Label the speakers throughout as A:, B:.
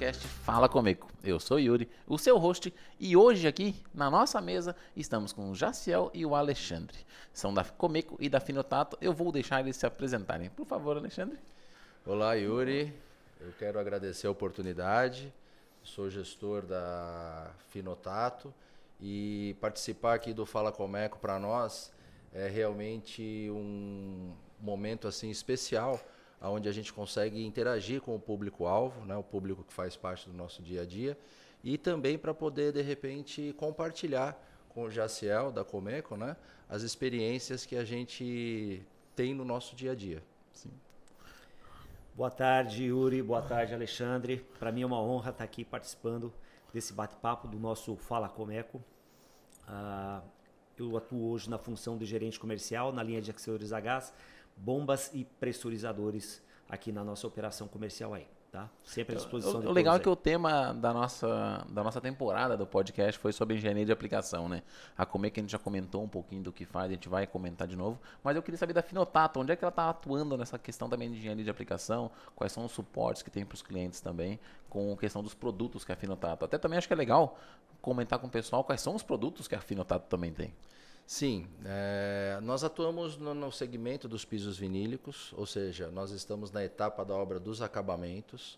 A: podcast Fala Comigo. Eu sou Yuri, o seu host, e hoje aqui na nossa mesa estamos com o Jaciel e o Alexandre. São da Comico e da Finotato. Eu vou deixar eles se apresentarem. Por favor, Alexandre.
B: Olá, Yuri. Eu quero agradecer a oportunidade. Sou gestor da Finotato e participar aqui do Fala Comeco para nós é realmente um momento assim especial onde a gente consegue interagir com o público-alvo, né, o público que faz parte do nosso dia a dia, e também para poder, de repente, compartilhar com o Jaciel, da Comeco, né, as experiências que a gente tem no nosso dia a dia. Sim.
C: Boa tarde, Yuri. Boa tarde, Alexandre. Para mim é uma honra estar aqui participando desse bate-papo do nosso Fala Comeco. Uh, eu atuo hoje na função de gerente comercial na linha de acessórios a gás bombas e pressurizadores aqui na nossa operação comercial aí. Tá?
A: Sempre à disposição. O, o legal é que o tema da nossa, da nossa temporada do podcast foi sobre engenharia de aplicação, né? A Comer que a gente já comentou um pouquinho do que faz, a gente vai comentar de novo. Mas eu queria saber da Finotato, onde é que ela está atuando nessa questão também de engenharia de aplicação? Quais são os suportes que tem para os clientes também, com a questão dos produtos que a Finotato. Até também acho que é legal comentar com o pessoal quais são os produtos que a Finotato também tem.
B: Sim, é, nós atuamos no, no, segmento dos pisos vinílicos, ou seja, nós estamos na etapa da obra dos acabamentos.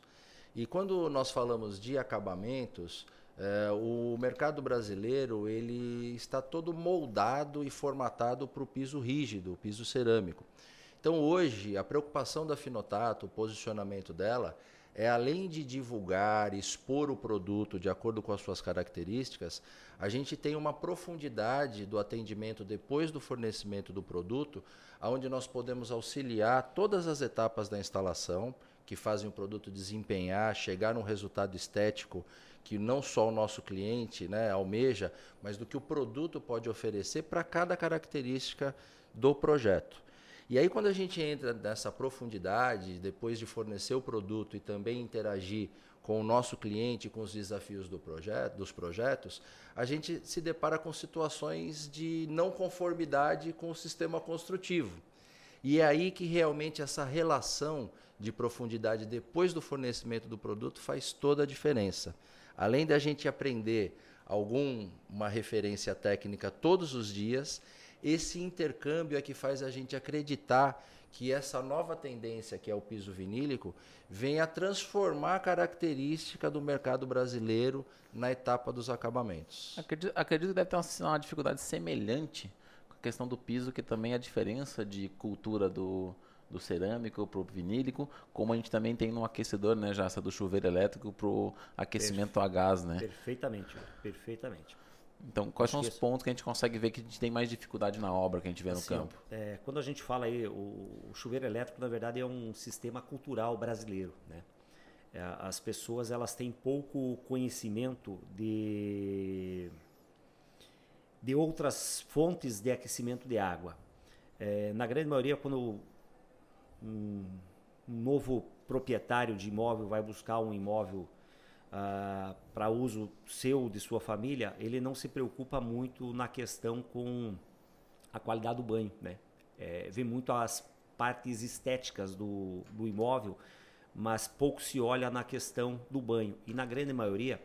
B: E quando nós falamos de acabamentos, é, o mercado brasileiro ele está todo moldado e formatado para o piso rígido, o piso cerâmico. Então hoje a preocupação da Finotato, o posicionamento dela é além de divulgar, expor o produto de acordo com as suas características, a gente tem uma profundidade do atendimento depois do fornecimento do produto, onde nós podemos auxiliar todas as etapas da instalação que fazem o produto desempenhar, chegar num resultado estético que não só o nosso cliente né, almeja, mas do que o produto pode oferecer para cada característica do projeto. E aí, quando a gente entra nessa profundidade, depois de fornecer o produto e também interagir com o nosso cliente, com os desafios do projeto, dos projetos, a gente se depara com situações de não conformidade com o sistema construtivo. E é aí que realmente essa relação de profundidade depois do fornecimento do produto faz toda a diferença. Além da gente aprender alguma referência técnica todos os dias, esse intercâmbio é que faz a gente acreditar que essa nova tendência, que é o piso vinílico, venha transformar a característica do mercado brasileiro na etapa dos acabamentos.
A: Acredito, acredito que deve ter uma, uma dificuldade semelhante com a questão do piso, que também é a diferença de cultura do, do cerâmico para o vinílico, como a gente também tem no aquecedor, né, já essa do chuveiro elétrico para o aquecimento Perfe a gás, né?
C: Perfeitamente, perfeitamente.
A: Então, quais Acho são os isso. pontos que a gente consegue ver que a gente tem mais dificuldade na obra que a gente vê no campo?
C: É, quando a gente fala aí, o, o, chuveiro elétrico, na verdade, é um sistema cultural brasileiro. Né? É, as pessoas elas têm pouco conhecimento de, de outras fontes de aquecimento de água. É, na grande maioria, quando um, um novo proprietário de imóvel vai buscar um imóvel uh, para uso seu, de sua família, ele não se preocupa muito na questão com a qualidade do banho, né? É, vê muito as partes estéticas do, do imóvel, mas pouco se olha na questão do banho. E na grande maioria,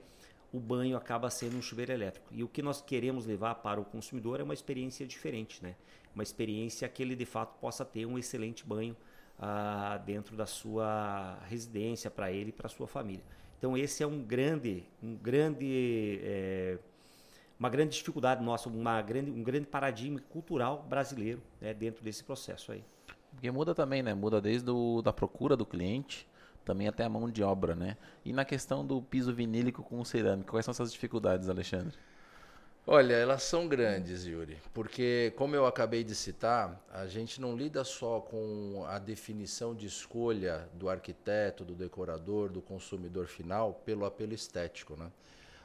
C: o banho acaba sendo um chuveiro elétrico. E o que nós queremos levar para o consumidor é uma experiência diferente, né? Uma experiência que ele de fato possa ter um excelente banho ah, dentro da sua residência para ele e para sua família. Então esse é um grande, um grande, é, uma grande dificuldade nossa, uma grande, um grande paradigma cultural brasileiro né, dentro desse processo aí.
A: Porque muda também, né? Muda desde o, da procura do cliente, também até a mão de obra, né? E na questão do piso vinílico com cerâmico, quais são essas dificuldades, Alexandre?
B: Olha, elas são grandes, Yuri, porque, como eu acabei de citar, a gente não lida só com a definição de escolha do arquiteto, do decorador, do consumidor final pelo apelo estético. Né?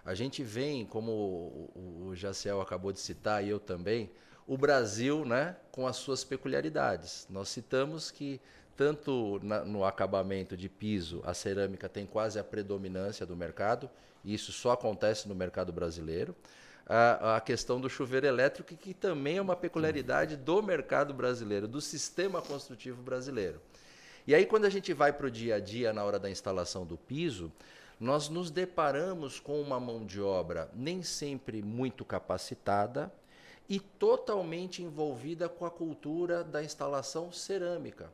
B: A gente vem, como o Jaciel acabou de citar e eu também, o Brasil né, com as suas peculiaridades. Nós citamos que, tanto na, no acabamento de piso, a cerâmica tem quase a predominância do mercado, e isso só acontece no mercado brasileiro a, a questão do chuveiro elétrico, que também é uma peculiaridade do mercado brasileiro, do sistema construtivo brasileiro. E aí, quando a gente vai para o dia a dia, na hora da instalação do piso, nós nos deparamos com uma mão de obra nem sempre muito capacitada e totalmente envolvida com a cultura da instalação cerâmica.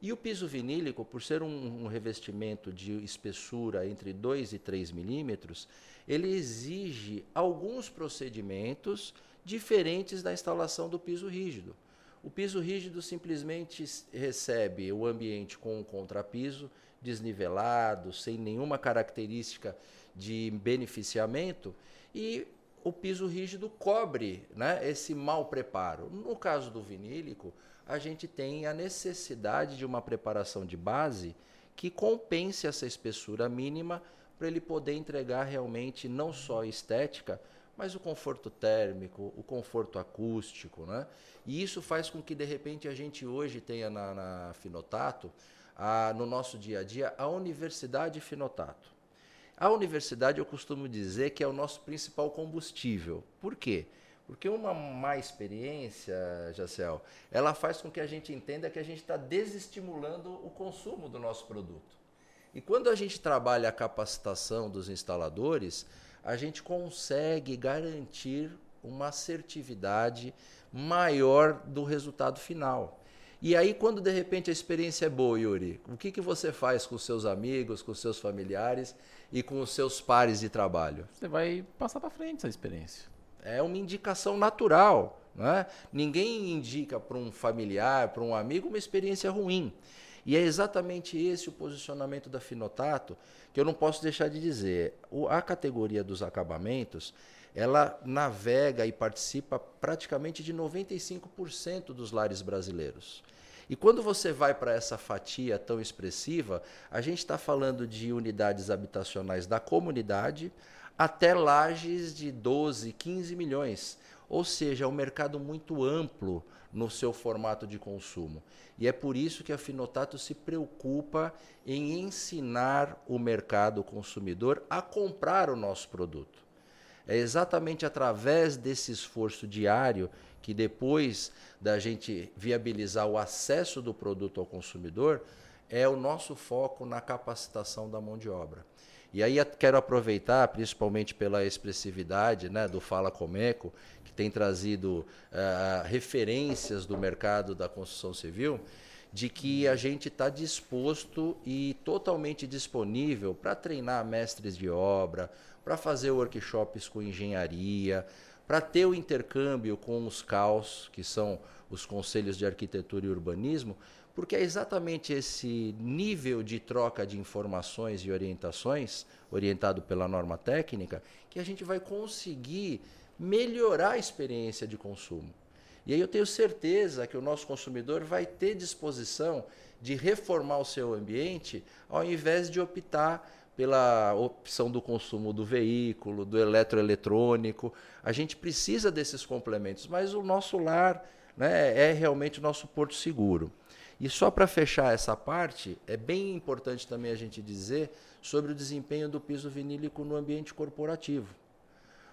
B: E o piso vinílico, por ser um, um revestimento de espessura entre 2 e 3 milímetros, ele exige alguns procedimentos diferentes da instalação do piso rígido. O piso rígido simplesmente recebe o ambiente com um contrapiso desnivelado, sem nenhuma característica de beneficiamento, e o piso rígido cobre né, esse mau preparo. No caso do vinílico, a gente tem a necessidade de uma preparação de base que compense essa espessura mínima para ele poder entregar realmente não só estética, mas o conforto térmico, o conforto acústico, né? E isso faz com que de repente a gente hoje tenha na, na Finotato, a, no nosso dia a dia, a Universidade Finotato. A universidade eu costumo dizer que é o nosso principal combustível. Por quê? Porque uma má experiência, Jacel, ela faz com que a gente entenda que a gente está desestimulando o consumo do nosso produto. E quando a gente trabalha a capacitação dos instaladores, a gente consegue garantir uma assertividade maior do resultado final. E aí, quando de repente a experiência é boa, Yuri, o que, que você faz com seus amigos, com seus familiares e com os seus pares de trabalho?
A: Você vai passar para frente essa experiência.
B: É uma indicação natural. Né? Ninguém indica para um familiar, para um amigo, uma experiência ruim. E é exatamente esse o posicionamento da Finotato que eu não posso deixar de dizer. O, a categoria dos acabamentos, ela navega e participa praticamente de 95% dos lares brasileiros. E quando você vai para essa fatia tão expressiva, a gente está falando de unidades habitacionais da comunidade, até lajes de 12, 15 milhões. Ou seja, é um mercado muito amplo no seu formato de consumo. E é por isso que a Finotato se preocupa em ensinar o mercado consumidor a comprar o nosso produto. É exatamente através desse esforço diário que depois da gente viabilizar o acesso do produto ao consumidor, é o nosso foco na capacitação da mão de obra. E aí quero aproveitar, principalmente pela expressividade né, do Fala Comeco, que tem trazido uh, referências do mercado da construção civil, de que a gente está disposto e totalmente disponível para treinar mestres de obra, para fazer workshops com engenharia, para ter o intercâmbio com os CAUS, que são os Conselhos de Arquitetura e Urbanismo, porque é exatamente esse nível de troca de informações e orientações, orientado pela norma técnica, que a gente vai conseguir melhorar a experiência de consumo. E aí eu tenho certeza que o nosso consumidor vai ter disposição de reformar o seu ambiente ao invés de optar pela opção do consumo do veículo, do eletroeletrônico. A gente precisa desses complementos, mas o nosso lar né, é realmente o nosso porto seguro. E só para fechar essa parte, é bem importante também a gente dizer sobre o desempenho do piso vinílico no ambiente corporativo.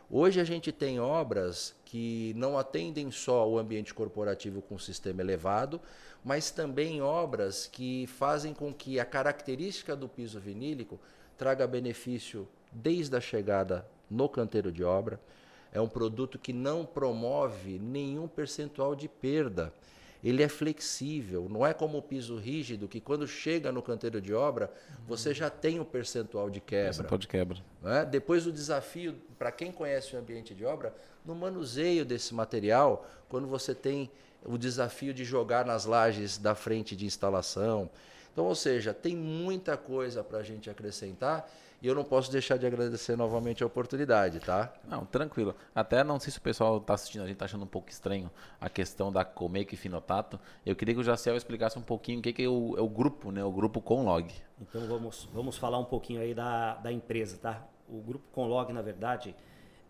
B: Hoje a gente tem obras que não atendem só o ambiente corporativo com sistema elevado, mas também obras que fazem com que a característica do piso vinílico traga benefício desde a chegada no canteiro de obra. É um produto que não promove nenhum percentual de perda ele é flexível, não é como o piso rígido, que quando chega no canteiro de obra, você já tem o um percentual de quebra. Percentual
A: de quebra.
B: É? Depois o desafio, para quem conhece o ambiente de obra, no manuseio desse material, quando você tem o desafio de jogar nas lajes da frente de instalação. Então, ou seja, tem muita coisa para a gente acrescentar e eu não posso deixar de agradecer novamente a oportunidade, tá?
A: Não, tranquilo. Até não sei se o pessoal está assistindo, a gente está achando um pouco estranho a questão da Comake e Finotato. Eu queria que o Jaciel explicasse um pouquinho o que, que é, o, é o grupo, né? O grupo Conlog.
C: Então vamos, vamos falar um pouquinho aí da, da empresa, tá? O grupo Conlog, na verdade,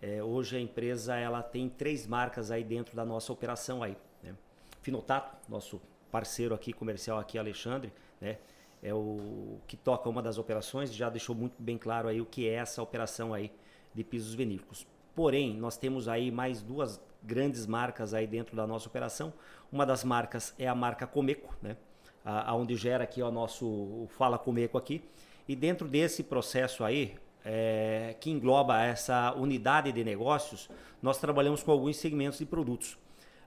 C: é, hoje a empresa ela tem três marcas aí dentro da nossa operação aí. Né? Finotato, nosso parceiro aqui comercial aqui, Alexandre, né? É o que toca uma das operações, já deixou muito bem claro aí o que é essa operação aí de pisos vinílicos. Porém, nós temos aí mais duas grandes marcas aí dentro da nossa operação. Uma das marcas é a marca Comeco, né? A, onde gera aqui o nosso Fala Comeco aqui. E dentro desse processo aí, é, que engloba essa unidade de negócios, nós trabalhamos com alguns segmentos de produtos.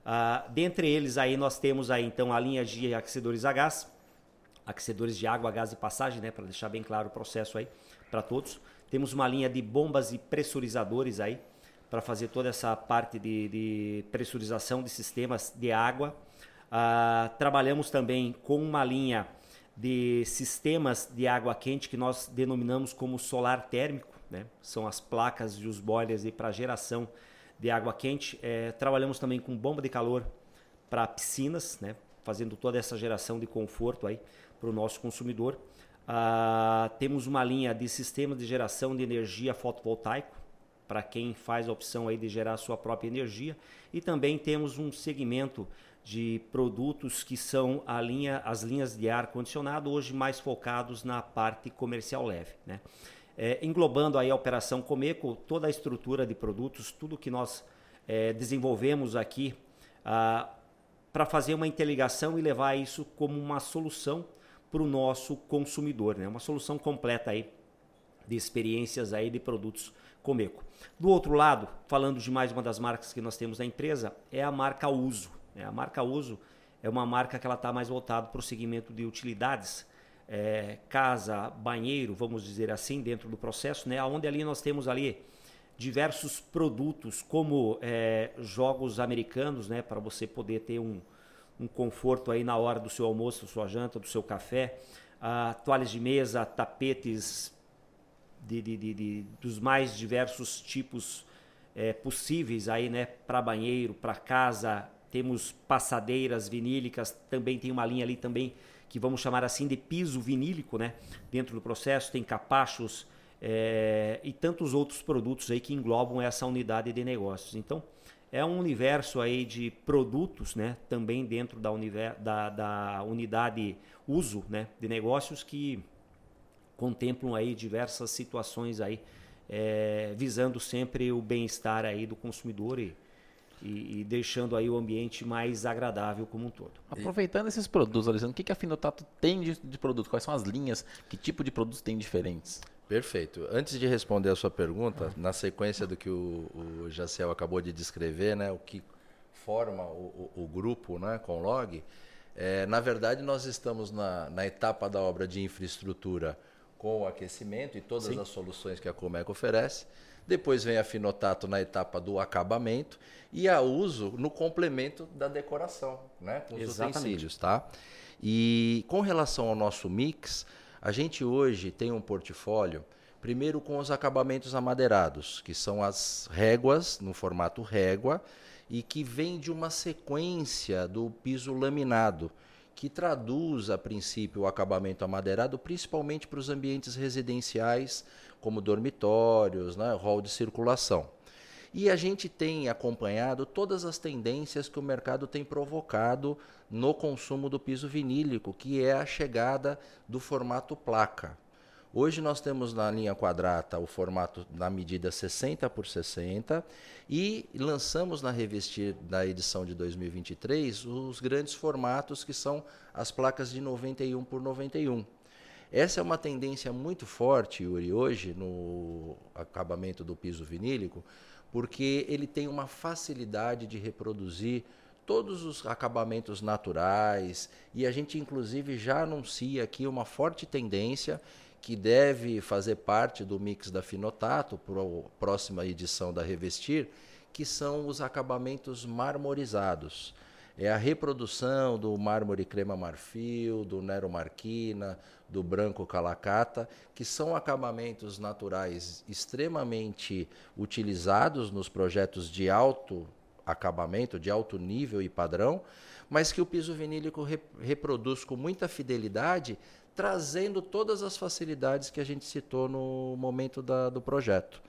C: Ah, dentre eles aí nós temos aí então a linha de aquecedores a gás, aquecedores de água, gás e passagem, né, para deixar bem claro o processo aí para todos. Temos uma linha de bombas e pressurizadores aí para fazer toda essa parte de, de, pressurização de sistemas de água. Ah, trabalhamos também com uma linha de sistemas de água quente que nós denominamos como solar térmico, né? São as placas e os boilers para geração de água quente. É, trabalhamos também com bomba de calor para piscinas, né? Fazendo toda essa geração de conforto aí para o nosso consumidor. Ah, temos uma linha de sistemas de geração de energia fotovoltaico para quem faz a opção aí de gerar a sua própria energia e também temos um segmento de produtos que são a linha, as linhas de ar condicionado, hoje mais focados na parte comercial leve. Né? É, englobando aí a operação Comeco, toda a estrutura de produtos, tudo que nós é, desenvolvemos aqui ah, para fazer uma interligação e levar isso como uma solução para o nosso consumidor, né? uma solução completa aí de experiências aí de produtos Comeco. Do outro lado, falando de mais uma das marcas que nós temos na empresa, é a marca Uso. Né? A marca Uso é uma marca que ela está mais voltada para o segmento de utilidades, é, casa, banheiro, vamos dizer assim, dentro do processo, né? Onde ali nós temos ali diversos produtos, como é, jogos americanos, né? Para você poder ter um, um conforto aí na hora do seu almoço, da sua janta, do seu café, ah, toalhas de mesa, tapetes de, de, de, de dos mais diversos tipos é, possíveis aí, né? Para banheiro, para casa, temos passadeiras vinílicas, também tem uma linha ali também que vamos chamar assim de piso vinílico, né? Dentro do processo tem capachos é, e tantos outros produtos aí que englobam essa unidade de negócios. Então é um universo aí de produtos, né? Também dentro da, da, da unidade uso, né? De negócios que contemplam aí diversas situações aí é, visando sempre o bem-estar aí do consumidor e e, e, deixando aí o ambiente mais agradável como um todo.
A: Aproveitando esses produtos, Alessandro, o que, que a Finotato tem de, de produto? Quais são as linhas? Que tipo de produtos tem diferentes?
B: Perfeito. Antes de responder a sua pergunta, na sequência do que o, o Jaciel acabou de descrever, né, o que forma o, o, o grupo né, com log, é, na verdade nós estamos na, na etapa da obra de infraestrutura com o aquecimento e todas Sim. as soluções que a Comeco oferece. Depois vem a Finotato na etapa do acabamento e a uso no complemento da decoração, né? Com os Exatamente. utensílios, tá? E com relação ao nosso mix, a gente hoje tem um portfólio, primeiro com os acabamentos amadeirados, que são as réguas, no formato régua, e que vem de uma sequência do piso laminado, que traduz, a princípio, o acabamento amadeirado, principalmente para os ambientes residenciais como dormitórios, né, hall de circulação. E a gente tem acompanhado todas as tendências que o mercado tem provocado no consumo do piso vinílico, que é a chegada do formato placa. Hoje nós temos na linha quadrata o formato na medida 60 por 60 e lançamos na Revestir da edição de 2023 os grandes formatos que são as placas de 91 por 91. Essa é uma tendência muito forte, Yuri, hoje no acabamento do piso vinílico, porque ele tem uma facilidade de reproduzir todos os acabamentos naturais e a gente inclusive já anuncia aqui uma forte tendência que deve fazer parte do mix da Finotato para a próxima edição da Revestir, que são os acabamentos marmorizados. É a reprodução do mármore crema marfil, do Nero Marquina, do branco calacata, que são acabamentos naturais extremamente utilizados nos projetos de alto acabamento, de alto nível e padrão, mas que o piso vinílico re reproduz com muita fidelidade, trazendo todas as facilidades que a gente citou no momento da, do projeto.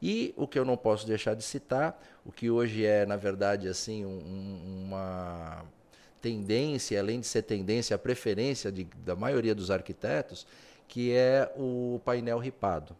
B: E o que eu não posso deixar de citar, o que hoje é, na verdade, assim, um, uma tendência, além de ser tendência, a preferência de, da maioria dos arquitetos, que é o painel ripado.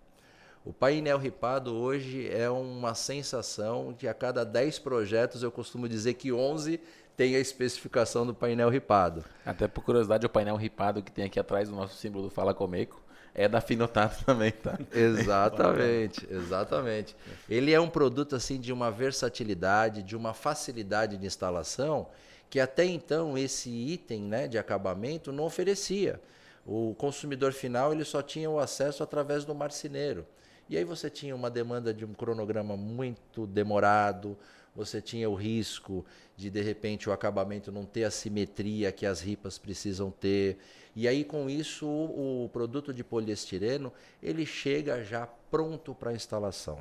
B: O painel ripado hoje é uma sensação que a cada 10 projetos eu costumo dizer que 11 tem a especificação do painel ripado.
A: Até por curiosidade, o painel ripado que tem aqui atrás do nosso símbolo do Fala Comeco é da Finotato também, tá?
B: Exatamente, exatamente. Ele é um produto assim de uma versatilidade, de uma facilidade de instalação que até então esse item né, de acabamento não oferecia. O consumidor final ele só tinha o acesso através do marceneiro. E aí você tinha uma demanda de um cronograma muito demorado, você tinha o risco de de repente o acabamento não ter a simetria que as ripas precisam ter. E aí com isso o, produto de poliestireno, ele chega já pronto para instalação.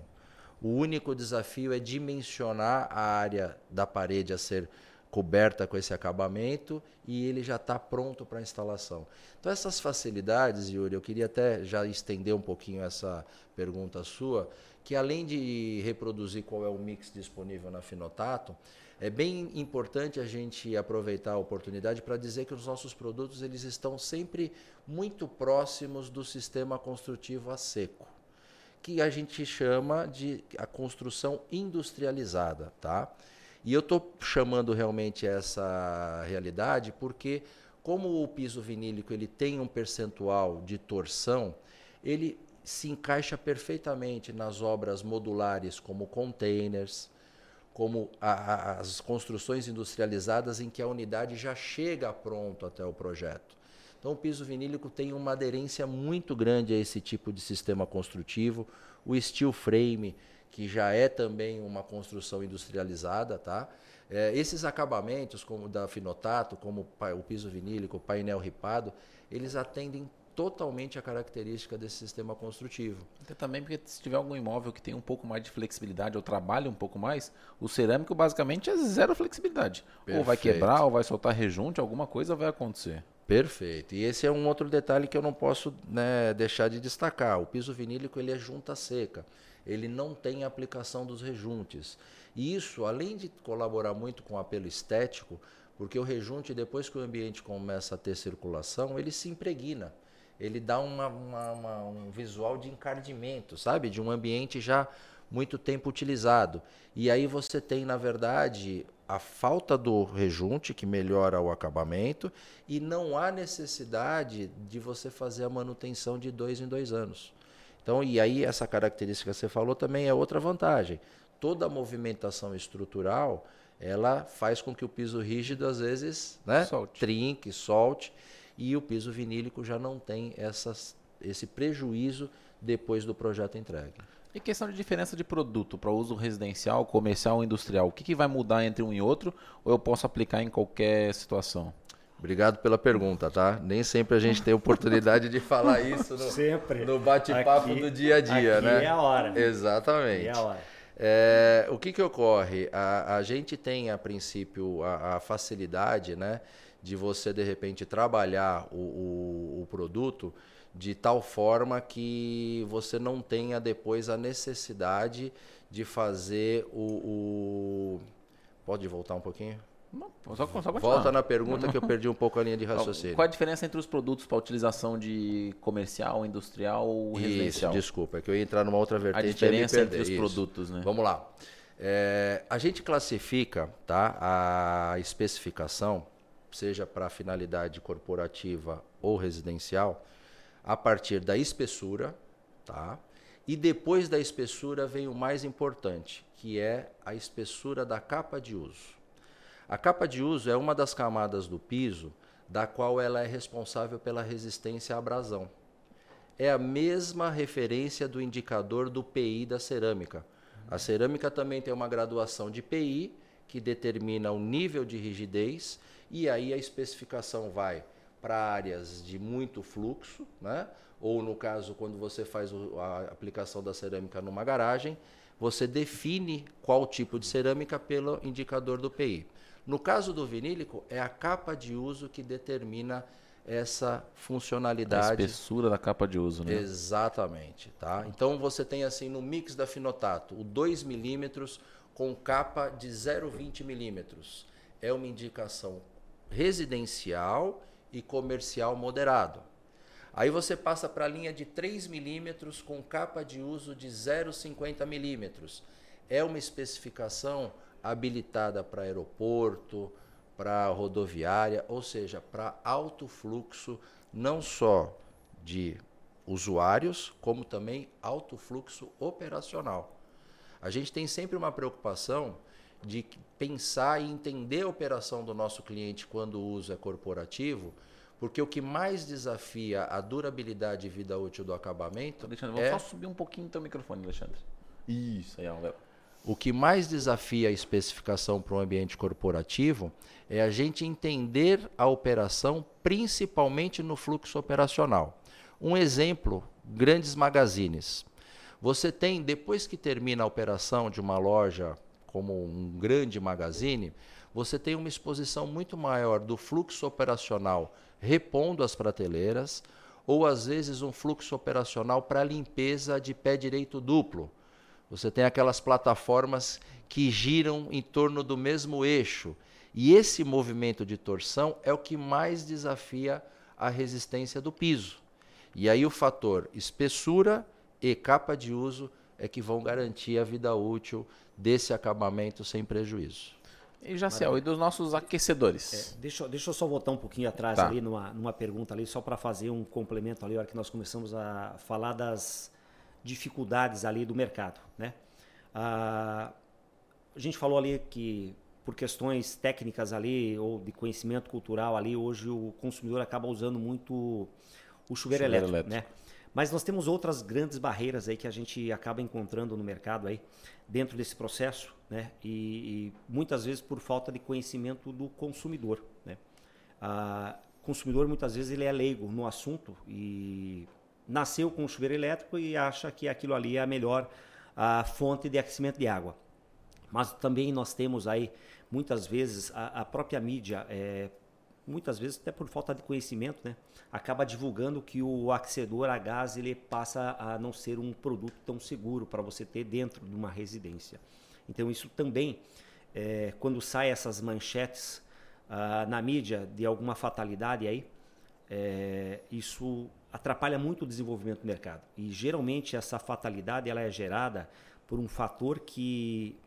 B: O único desafio é dimensionar a área da parede a ser coberta com esse acabamento e ele já está pronto para instalação. Então essas facilidades, Yuri, eu queria até já estender um pouquinho essa pergunta sua, que além de reproduzir qual é o mix disponível na Finotato, é bem importante a gente aproveitar a oportunidade para dizer que os nossos produtos eles estão sempre muito próximos do sistema construtivo a seco, que a gente chama de a construção industrializada, tá? E eu estou chamando realmente essa realidade porque, como o piso vinílico ele tem um percentual de torção, ele se encaixa perfeitamente nas obras modulares, como containers, como a, a, as construções industrializadas em que a unidade já chega pronto até o projeto. Então, o piso vinílico tem uma aderência muito grande a esse tipo de sistema construtivo. O steel frame que já é também uma construção industrializada, tá? É, esses acabamentos, como da Finotato, como o piso vinílico, o painel ripado, eles atendem totalmente a característica desse sistema construtivo.
A: Até também porque se tiver algum imóvel que tem um pouco mais de flexibilidade ou trabalha um pouco mais, o cerâmico basicamente é zero flexibilidade. Perfeito. Ou vai quebrar, ou vai soltar rejunte, alguma coisa vai acontecer.
B: Perfeito. E esse é um outro detalhe que eu não posso né, deixar de destacar. O piso vinílico ele é junta seca ele não tem aplicação dos rejuntes. E isso, além de colaborar muito com o apelo estético, porque o rejunte, depois que o ambiente começa a ter circulação, ele se impregna. Ele dá uma, uma, uma, um visual de encardimento, sabe? De um ambiente já muito tempo utilizado. E aí você tem, na verdade, a falta do rejunte, que melhora o acabamento, e não há necessidade de você fazer a manutenção de dois em dois anos. Então, e aí essa característica que você falou também é outra vantagem. Toda a movimentação estrutural, ela faz com que o piso rígido às vezes, né, solte. trinque, solte, e o piso vinílico já não tem essas, esse prejuízo depois do projeto entregue.
A: E questão de diferença de produto para uso residencial, comercial ou industrial, o que, que vai mudar entre um e outro ou eu posso aplicar em qualquer situação?
B: Obrigado pela pergunta, tá? Nem sempre a gente tem oportunidade de falar isso no, sempre. no bate-papo do dia a dia,
C: aqui
B: né?
C: É a hora.
B: Exatamente.
C: É a hora.
B: É, o que, que ocorre? A, a gente tem, a princípio, a, a, facilidade né, de você, de repente, trabalhar o, o, o produto de tal forma que você não tenha depois a necessidade de fazer o, o... Pode voltar um pouquinho?
A: Só, só
B: Volta na pergunta que eu perdi um pouco a linha de raciocínio.
A: Qual a diferença entre os produtos para utilização de comercial, industrial ou residencial?
B: Isso, desculpa, é que eu ia entrar numa outra vertente.
A: A diferença entre os Isso. produtos, né?
B: Vamos lá. É, a gente classifica tá, a especificação, seja para finalidade corporativa ou residencial, a partir da espessura, tá? E depois da espessura vem o mais importante, que é a espessura da capa de uso. A capa de uso é uma das camadas do piso da qual ela é responsável pela resistência à abrasão. É a mesma referência do indicador do PI da cerâmica. A cerâmica também tem uma graduação de PI que determina o nível de rigidez e aí a especificação vai para áreas de muito fluxo, né? ou no caso, quando você faz a aplicação da cerâmica numa garagem, você define qual tipo de cerâmica pelo indicador do PI. No caso do vinílico, é a capa de uso que determina essa funcionalidade. A
A: espessura da capa de uso, né?
B: Exatamente, tá? Então você tem assim no mix da Finotato, o 2 milímetros com capa de 0,20 milímetros. É uma indicação residencial e comercial moderado. Aí você passa para a linha de 3 milímetros com capa de uso de 0,50 milímetros. É uma especificação habilitada para aeroporto, para rodoviária, ou seja, para alto fluxo, não só de usuários, como também alto fluxo operacional. A gente tem sempre uma preocupação de pensar e entender a operação do nosso cliente quando o uso é corporativo, porque o que mais desafia a durabilidade e vida útil do acabamento.
A: Alexandre, vou
B: é...
A: só subir um pouquinho o teu microfone, Alexandre. Isso, aí, Léo.
B: O que mais desafia a especificação para um ambiente corporativo é a gente entender a operação, principalmente no fluxo operacional. Um exemplo: grandes magazines. Você tem, depois que termina a operação de uma loja como um grande magazine, você tem uma exposição muito maior do fluxo operacional repondo as prateleiras, ou às vezes um fluxo operacional para limpeza de pé direito duplo. Você tem aquelas plataformas que giram em torno do mesmo eixo. E esse movimento de torção é o que mais desafia a resistência do piso. E aí o fator espessura e capa de uso é que vão garantir a vida útil desse acabamento sem prejuízo.
A: E Jaciel, e dos nossos aquecedores?
C: É, deixa, deixa eu só voltar um pouquinho atrás tá. ali numa, numa pergunta ali, só para fazer um complemento ali, a hora que nós começamos a falar das dificuldades ali do mercado. Né? Ah, a gente falou ali que por questões técnicas ali ou de conhecimento cultural ali, hoje o consumidor acaba usando muito o chuveiro, chuveiro elétrico, elétrico, né? Mas nós temos outras grandes barreiras aí que a gente acaba encontrando no mercado aí dentro desse processo, né? E, e muitas vezes por falta de conhecimento do consumidor, né? O consumidor muitas vezes ele é leigo no assunto e nasceu com o chuveiro elétrico e acha que aquilo ali é a melhor a fonte de aquecimento de água. Mas também nós temos aí muitas vezes a, a própria mídia é, muitas vezes até por falta de conhecimento, né, acaba divulgando que o aquecedor a gás ele passa a não ser um produto tão seguro para você ter dentro de uma residência. Então isso também, é, quando sai essas manchetes ah, na mídia de alguma fatalidade aí, é, isso atrapalha muito o desenvolvimento do mercado. E geralmente essa fatalidade ela é gerada por um fator que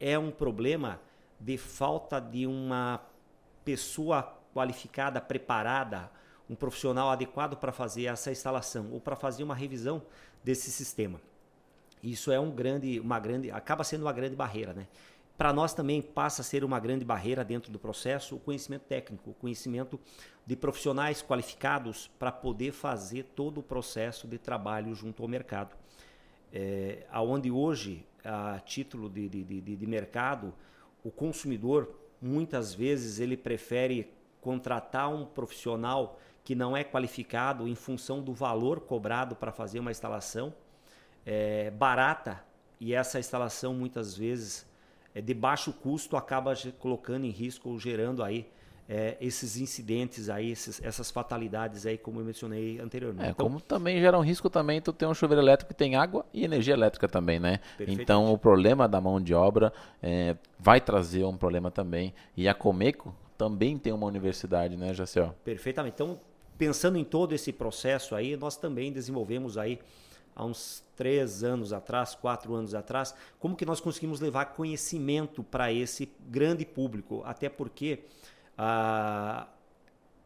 C: é um problema de falta de uma pessoa qualificada, preparada, um profissional adequado para fazer essa instalação ou para fazer uma revisão desse sistema. Isso é um grande, uma grande, acaba sendo uma grande barreira, né? Para nós também passa a ser uma grande barreira dentro do processo o conhecimento técnico, o conhecimento de profissionais qualificados para poder fazer todo o processo de trabalho junto ao mercado. É, aonde hoje, a título de, de, de, de mercado, o consumidor muitas vezes ele prefere contratar um profissional que não é qualificado em função do valor cobrado para fazer uma instalação é, barata e essa instalação muitas vezes de baixo custo acaba colocando em risco ou gerando aí é, esses incidentes aí, esses, essas fatalidades aí, como eu mencionei anteriormente.
A: É, então, como também gera um risco também tu ter um chuveiro elétrico que tem água e energia elétrica também, né? Então o problema da mão de obra é, vai trazer um problema também. E a Comeco também tem uma universidade, né, Jacel?
C: Perfeitamente. Então, pensando em todo esse processo aí, nós também desenvolvemos aí há uns três anos atrás, quatro anos atrás, como que nós conseguimos levar conhecimento para esse grande público, até porque a,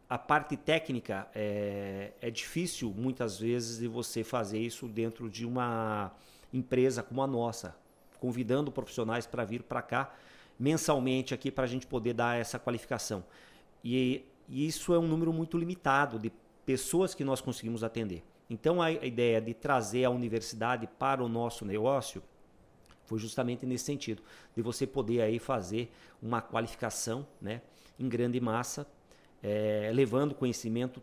C: a parte técnica é, é difícil muitas vezes de você fazer isso dentro de uma empresa como a nossa, convidando profissionais para vir para cá mensalmente aqui para a gente poder dar essa qualificação. E, e, isso é um número muito limitado de pessoas que nós conseguimos atender. Então a ideia de trazer a universidade para o nosso negócio foi justamente nesse sentido, de você poder aí fazer uma qualificação, né? em grande massa, é, levando conhecimento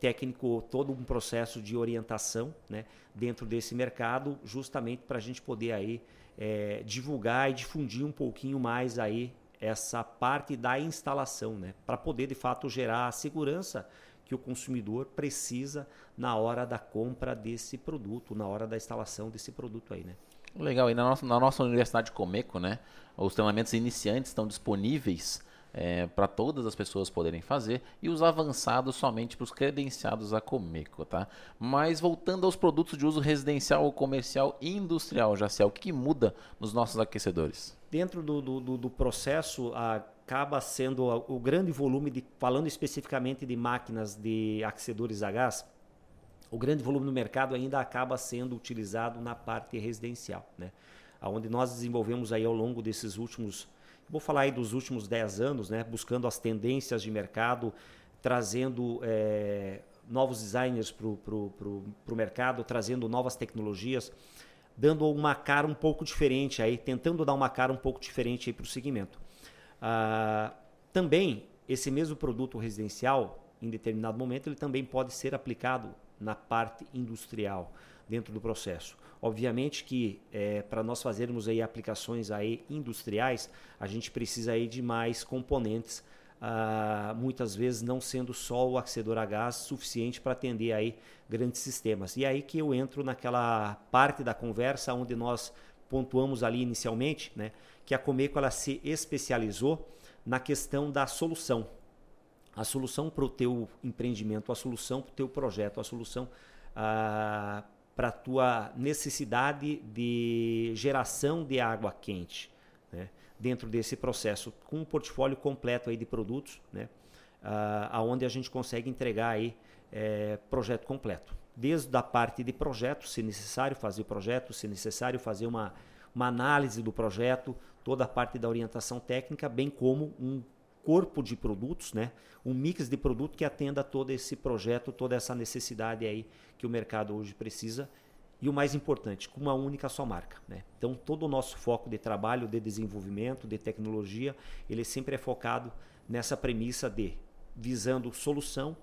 C: técnico, todo um processo de orientação né, dentro desse mercado, justamente para a gente poder aí é, divulgar e difundir um pouquinho mais aí essa parte da instalação, né, para poder de fato gerar segurança que o consumidor precisa na hora da compra desse produto, na hora da instalação desse produto aí, né?
A: Legal, e na nossa, na nossa Universidade Comeco, né, os treinamentos iniciantes estão disponíveis é, para todas as pessoas poderem fazer e os avançados somente para os credenciados a Comeco, tá? Mas voltando aos produtos de uso residencial ou comercial e industrial, Jaciel, o que, muda nos nossos aquecedores?
C: Dentro do, do, do processo, acaba sendo o grande volume de, falando especificamente de máquinas de aquecedores a gás, o grande volume do mercado ainda acaba sendo utilizado na parte residencial, né? Onde nós desenvolvemos aí ao longo desses últimos, vou falar aí dos últimos 10 anos, né? Buscando as tendências de mercado, trazendo é, novos designers para o mercado, trazendo novas tecnologias, dando uma cara um pouco diferente aí, tentando dar uma cara um pouco diferente para o segmento. Ah, também, esse mesmo produto residencial, em determinado momento, ele também pode ser aplicado na parte industrial, dentro do processo. Obviamente que é, para nós fazermos aí aplicações aí industriais, a gente precisa aí de mais componentes, ah, muitas vezes não sendo só o aquecedor a gás suficiente para atender aí grandes sistemas. E aí que eu entro naquela parte da conversa onde nós pontuamos ali inicialmente, né, que a Comeco ela se especializou na questão da solução. A solução para o teu empreendimento, a solução para o teu projeto, a solução ah, para a tua necessidade de geração de água quente né? dentro desse processo, com um portfólio completo aí de produtos, né? ah, aonde a gente consegue entregar aí é, projeto completo. Desde a parte de projeto, se necessário fazer o projeto, se necessário fazer uma, uma análise do projeto, toda a parte da orientação técnica, bem como um corpo de produtos, né? um mix de produto que atenda todo esse projeto, toda essa necessidade aí que o mercado hoje precisa. E o mais importante, com uma única só marca. Né? Então, todo o nosso foco de trabalho, de desenvolvimento, de tecnologia, ele sempre é focado nessa premissa de visando solução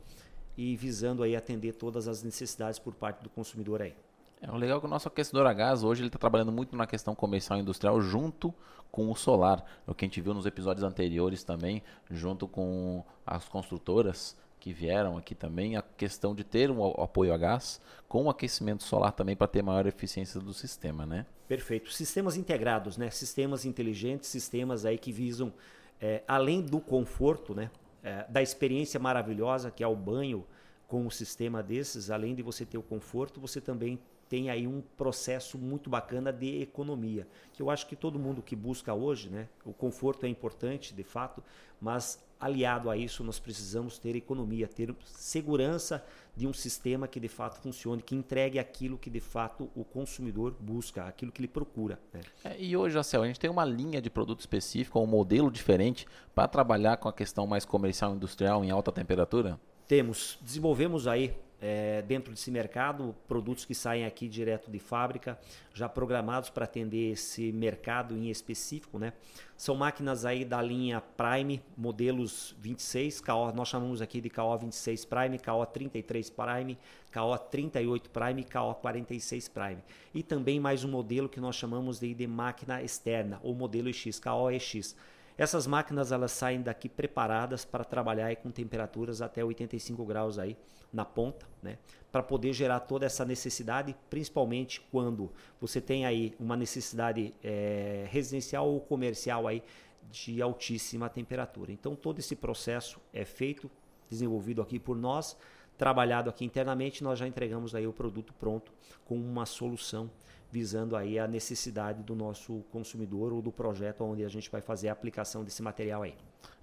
C: e visando aí atender todas as necessidades por parte do consumidor aí.
A: É, o legal que o nosso aquecedor a gás hoje ele está trabalhando muito na questão comercial e industrial junto com o solar. É o que a gente viu nos episódios anteriores também, junto com as construtoras que vieram aqui também, a questão de ter um apoio a gás com o aquecimento solar também para ter maior eficiência do sistema, né?
C: Perfeito. Sistemas integrados, né? Sistemas inteligentes, sistemas aí que visam, é, além do conforto, né? É, da experiência maravilhosa que é o banho com um sistema desses, além de você ter o conforto, você também tem aí um processo muito bacana de economia, que eu acho que todo mundo que busca hoje, né, o conforto é importante de fato, mas aliado a isso nós precisamos ter economia, ter segurança de um sistema que de fato funcione, que entregue aquilo que de fato o consumidor busca, aquilo que ele procura. Né?
A: É, e hoje, Acel, a gente tem uma linha de produto específico, um modelo diferente para trabalhar com a questão mais comercial industrial em alta temperatura?
C: Temos, desenvolvemos aí é, dentro desse mercado, produtos que saem aqui direto de fábrica, já programados para atender esse mercado em específico, né? São máquinas aí da linha Prime, modelos 26, KO, nós chamamos aqui de KO 26 Prime, KO 33 Prime, KO 38 Prime, KO 46 Prime. E também mais um modelo que nós chamamos de, de máquina externa, ou modelo EX, KO EX. Essas máquinas elas saem daqui preparadas para trabalhar com temperaturas até 85 graus aí na ponta, né? Para poder gerar toda essa necessidade, principalmente quando você tem aí uma necessidade é, residencial ou comercial aí de altíssima temperatura. Então todo esse processo é feito, desenvolvido aqui por nós, trabalhado aqui internamente, nós já entregamos aí o produto pronto com uma solução visando aí a necessidade do nosso consumidor ou do projeto onde a gente vai fazer a aplicação desse material aí.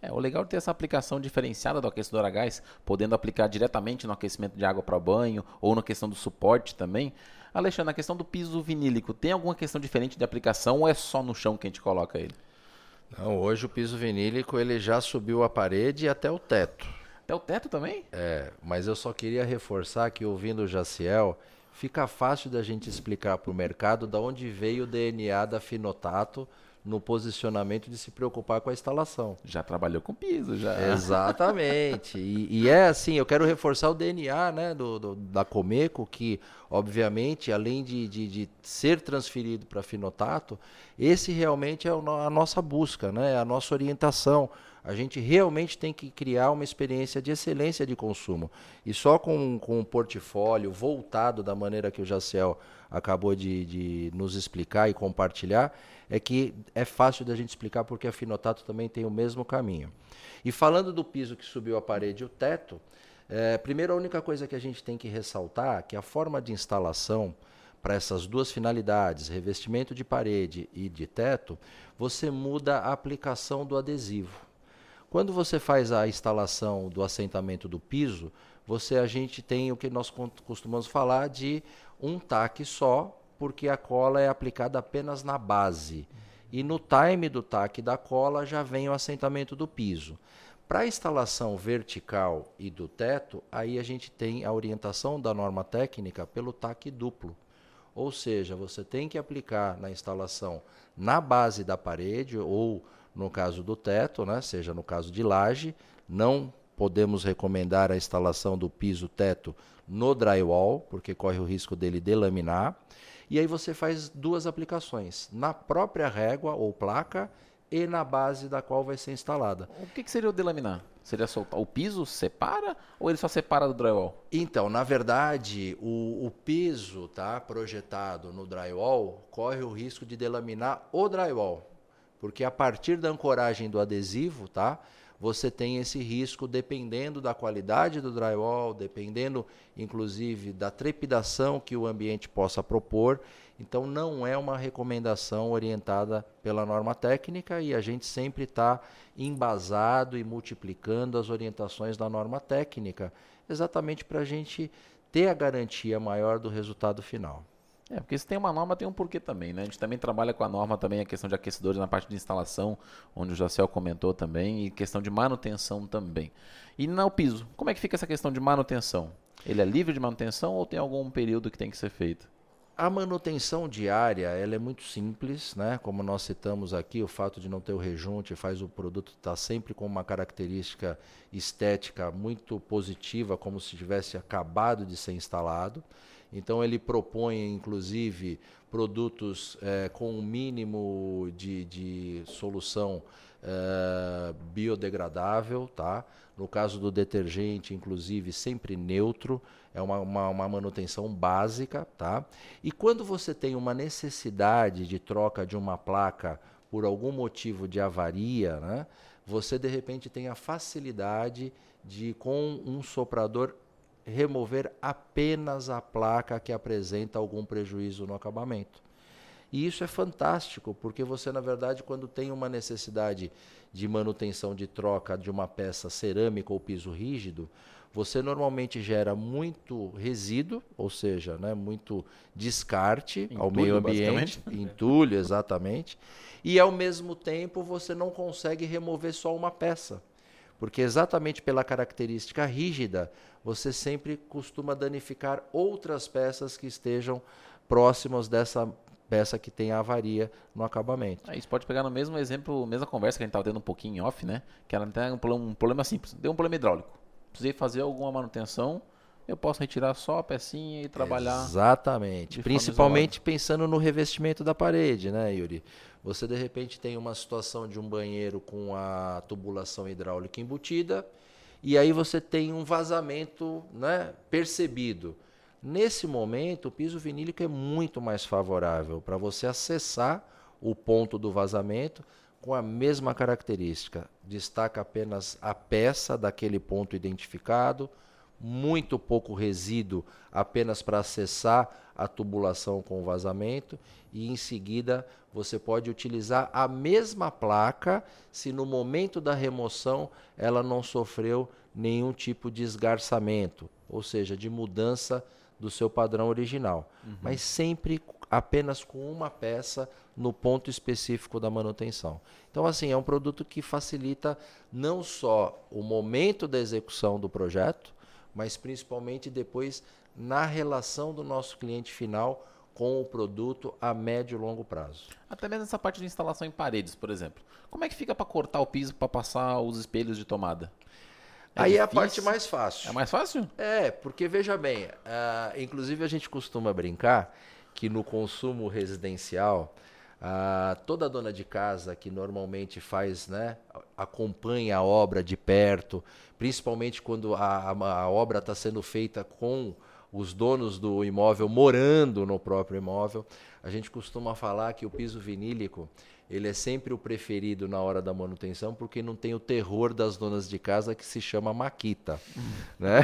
A: É, o legal é ter essa aplicação diferenciada do aquecedor a gás, podendo aplicar diretamente no aquecimento de água para banho ou na questão do suporte também. Alexandre, na questão do piso vinílico, tem alguma questão diferente de aplicação ou é só no chão que a gente coloca ele?
B: Não, hoje o piso vinílico ele já subiu a parede e até o teto.
A: Até o teto também?
B: É, mas eu só queria reforçar que ouvindo o Jaciel, fica fácil da gente explicar para o mercado da onde veio o DNA da Finotato no posicionamento de se preocupar com a instalação.
A: Já trabalhou com piso, já.
B: Exatamente. e, e, é assim, eu quero reforçar o DNA né, do, do da Comeco, que, obviamente, além de, de, de ser transferido para a Finotato, esse realmente é a nossa busca, né, a nossa orientação. A gente realmente tem que criar uma experiência de excelência de consumo. E só com, com um portfólio voltado da maneira que o Jaciel acabou de, de nos explicar e compartilhar, é que é fácil da gente explicar porque a Finotato também tem o mesmo caminho. E falando do piso que subiu a parede e o teto, é, primeiro a única coisa que a gente tem que ressaltar é que a forma de instalação para essas duas finalidades, revestimento de parede e de teto, você muda a aplicação do adesivo. Quando você faz a instalação do assentamento do piso, você a gente tem o que nós costumamos falar de um taque só, porque a cola é aplicada apenas na base. E no time do taque da cola já vem o assentamento do piso. Para a instalação vertical e do teto, aí a gente tem a orientação da norma técnica pelo taque duplo. Ou seja, você tem que aplicar na instalação na base da parede ou no caso do teto, né, seja no caso de laje, não podemos recomendar a instalação do piso teto no drywall, porque corre o risco dele delaminar. E aí você faz duas aplicações, na própria régua ou placa e na base da qual vai ser instalada.
A: O que, que seria o delaminar? Seria soltar o piso separa ou ele só separa do drywall?
B: Então, na verdade, o, o piso tá projetado no drywall corre o risco de delaminar o drywall, porque a partir da ancoragem do adesivo, tá? você tem esse risco dependendo da qualidade do drywall, dependendo inclusive da trepidação que o ambiente possa propor. Então não é uma recomendação orientada pela norma técnica e a gente sempre está embasado e multiplicando as orientações da norma técnica, exatamente para a gente ter a garantia maior do resultado final.
A: É, porque se tem uma norma, tem um porquê também, né? A gente também trabalha com a norma também a questão de aquecedores na parte de instalação, onde o Jacel comentou também, e questão de manutenção também. E no piso, como é que fica essa questão de manutenção? Ele é livre de manutenção ou tem algum período que tem que ser feito?
B: A manutenção diária ela é muito simples, né? Como nós citamos aqui, o fato de não ter o rejunte faz o produto estar tá sempre com uma característica estética muito positiva, como se tivesse acabado de ser instalado. Então ele propõe, inclusive, produtos é, com um mínimo de, de solução é, biodegradável, tá? No caso do detergente, inclusive, sempre neutro, é uma, uma, uma, manutenção básica, tá? E quando você tem uma necessidade de troca de uma placa por algum motivo de avaria, né? Você de repente tem a facilidade de com um soprador remover apenas a placa que apresenta algum prejuízo no acabamento. E isso é fantástico, porque você, na verdade, quando tem uma necessidade de manutenção de troca de uma peça cerâmica ou piso rígido, você normalmente gera muito resíduo, ou seja, né, muito descarte entulho, ao meio ambiente, entulho, exatamente, e ao mesmo tempo você não consegue remover só uma peça. Porque exatamente pela característica rígida, você sempre costuma danificar outras peças que estejam próximas dessa peça que tem avaria no acabamento.
A: Aí você pode pegar no mesmo exemplo, mesma conversa que a gente estava tendo um pouquinho off, né? Que ela tem um problema, um problema simples. Deu um problema hidráulico. Precisei fazer alguma manutenção, eu posso retirar só a pecinha e trabalhar.
B: Exatamente. Principalmente pensando no revestimento da parede, né, Yuri? Você de repente tem uma situação de um banheiro com a tubulação hidráulica embutida e aí você tem um vazamento né, percebido. Nesse momento, o piso vinílico é muito mais favorável para você acessar o ponto do vazamento com a mesma característica. Destaca apenas a peça daquele ponto identificado, muito pouco resíduo apenas para acessar a tubulação com o vazamento e em seguida você pode utilizar a mesma placa se no momento da remoção ela não sofreu nenhum tipo de esgarçamento, ou seja, de mudança do seu padrão original, uhum. mas sempre apenas com uma peça no ponto específico da manutenção. Então, assim, é um produto que facilita não só o momento da execução do projeto, mas principalmente depois na relação do nosso cliente final com o produto a médio e longo prazo.
A: Até mesmo essa parte de instalação em paredes, por exemplo. Como é que fica para cortar o piso para passar os espelhos de tomada?
B: É Aí difícil? é a parte mais fácil.
A: É mais fácil?
B: É, porque veja bem, uh, inclusive a gente costuma brincar que no consumo residencial, uh, toda dona de casa que normalmente faz, né, acompanha a obra de perto, principalmente quando a, a obra está sendo feita com os donos do imóvel morando no próprio imóvel. A gente costuma falar que o piso vinílico ele é sempre o preferido na hora da manutenção porque não tem o terror das donas de casa que se chama maquita, né?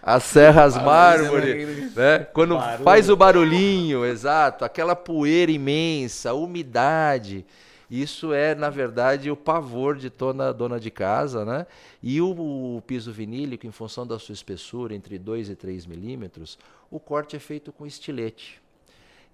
B: As serras mármore, né? Quando Barulho. faz o barulhinho, exato, aquela poeira imensa, umidade. Isso é, na verdade, o pavor de toda dona de casa, né? E o, o piso vinílico, em função da sua espessura, entre 2 e 3 milímetros, o corte é feito com estilete.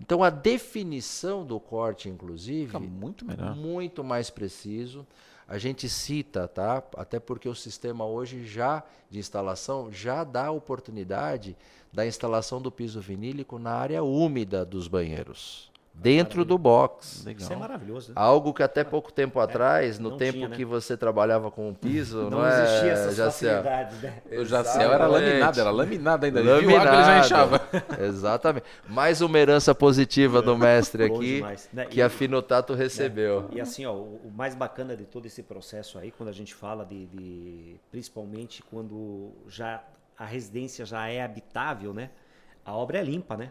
B: Então a definição do corte, inclusive, Fica
A: muito melhor,
B: muito mais preciso. A gente cita, tá? Até porque o sistema hoje já de instalação já dá a oportunidade da instalação do piso vinílico na área úmida dos banheiros dentro do box.
C: Legal. Isso é maravilhoso. Né?
B: Algo que até pouco tempo é, atrás, no tempo tinha, né? que você trabalhava com o piso, não, não
C: existia é, essas facilidades, né?
A: O Jacel era laminado, era laminado ainda. Laminado. Viu água, ele já inchava.
B: Exatamente. Mais uma herança positiva do mestre aqui, né? que e, a Finotato recebeu.
C: Né? E assim, ó, o mais bacana de todo esse processo aí, quando a gente fala de, de principalmente quando já a residência já é habitável, né? A obra é limpa, né?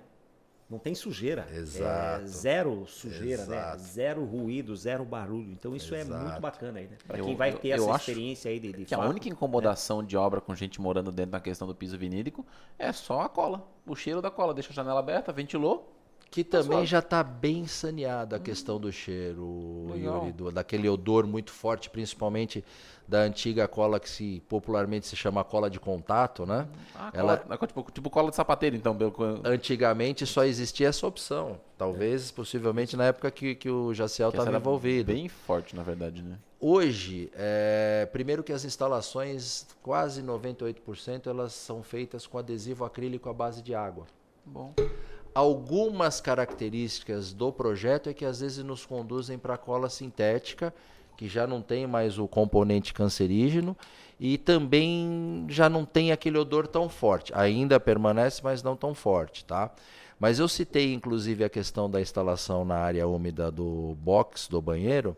C: Não tem sujeira.
B: Exato.
C: É zero sujeira, né? Exato. né? Zero ruído, zero barulho. Então isso Exato. é muito bacana aí, né? Para quem vai ter eu, essa experiência aí de, de
A: que fato, a única incomodação né? de obra com gente morando dentro da questão do piso vinílico é só a cola. O cheiro da cola. Deixa a janela aberta, ventilou,
B: que tá também já está bem saneada a questão do cheiro, Yuri, do, daquele odor muito forte, principalmente da antiga cola que se popularmente se chama cola de contato, né?
A: Ah, Ela cola, tipo, tipo cola de sapateiro, então.
B: Antigamente só existia essa opção. Talvez, é. possivelmente, na época que, que o Jaciel estava envolvido.
A: Bem forte, na verdade, né?
B: Hoje, é, primeiro que as instalações, quase 98%, elas são feitas com adesivo acrílico à base de água.
A: Bom
B: algumas características do projeto é que às vezes nos conduzem para a cola sintética, que já não tem mais o componente cancerígeno e também já não tem aquele odor tão forte. Ainda permanece, mas não tão forte, tá? Mas eu citei inclusive a questão da instalação na área úmida do box do banheiro,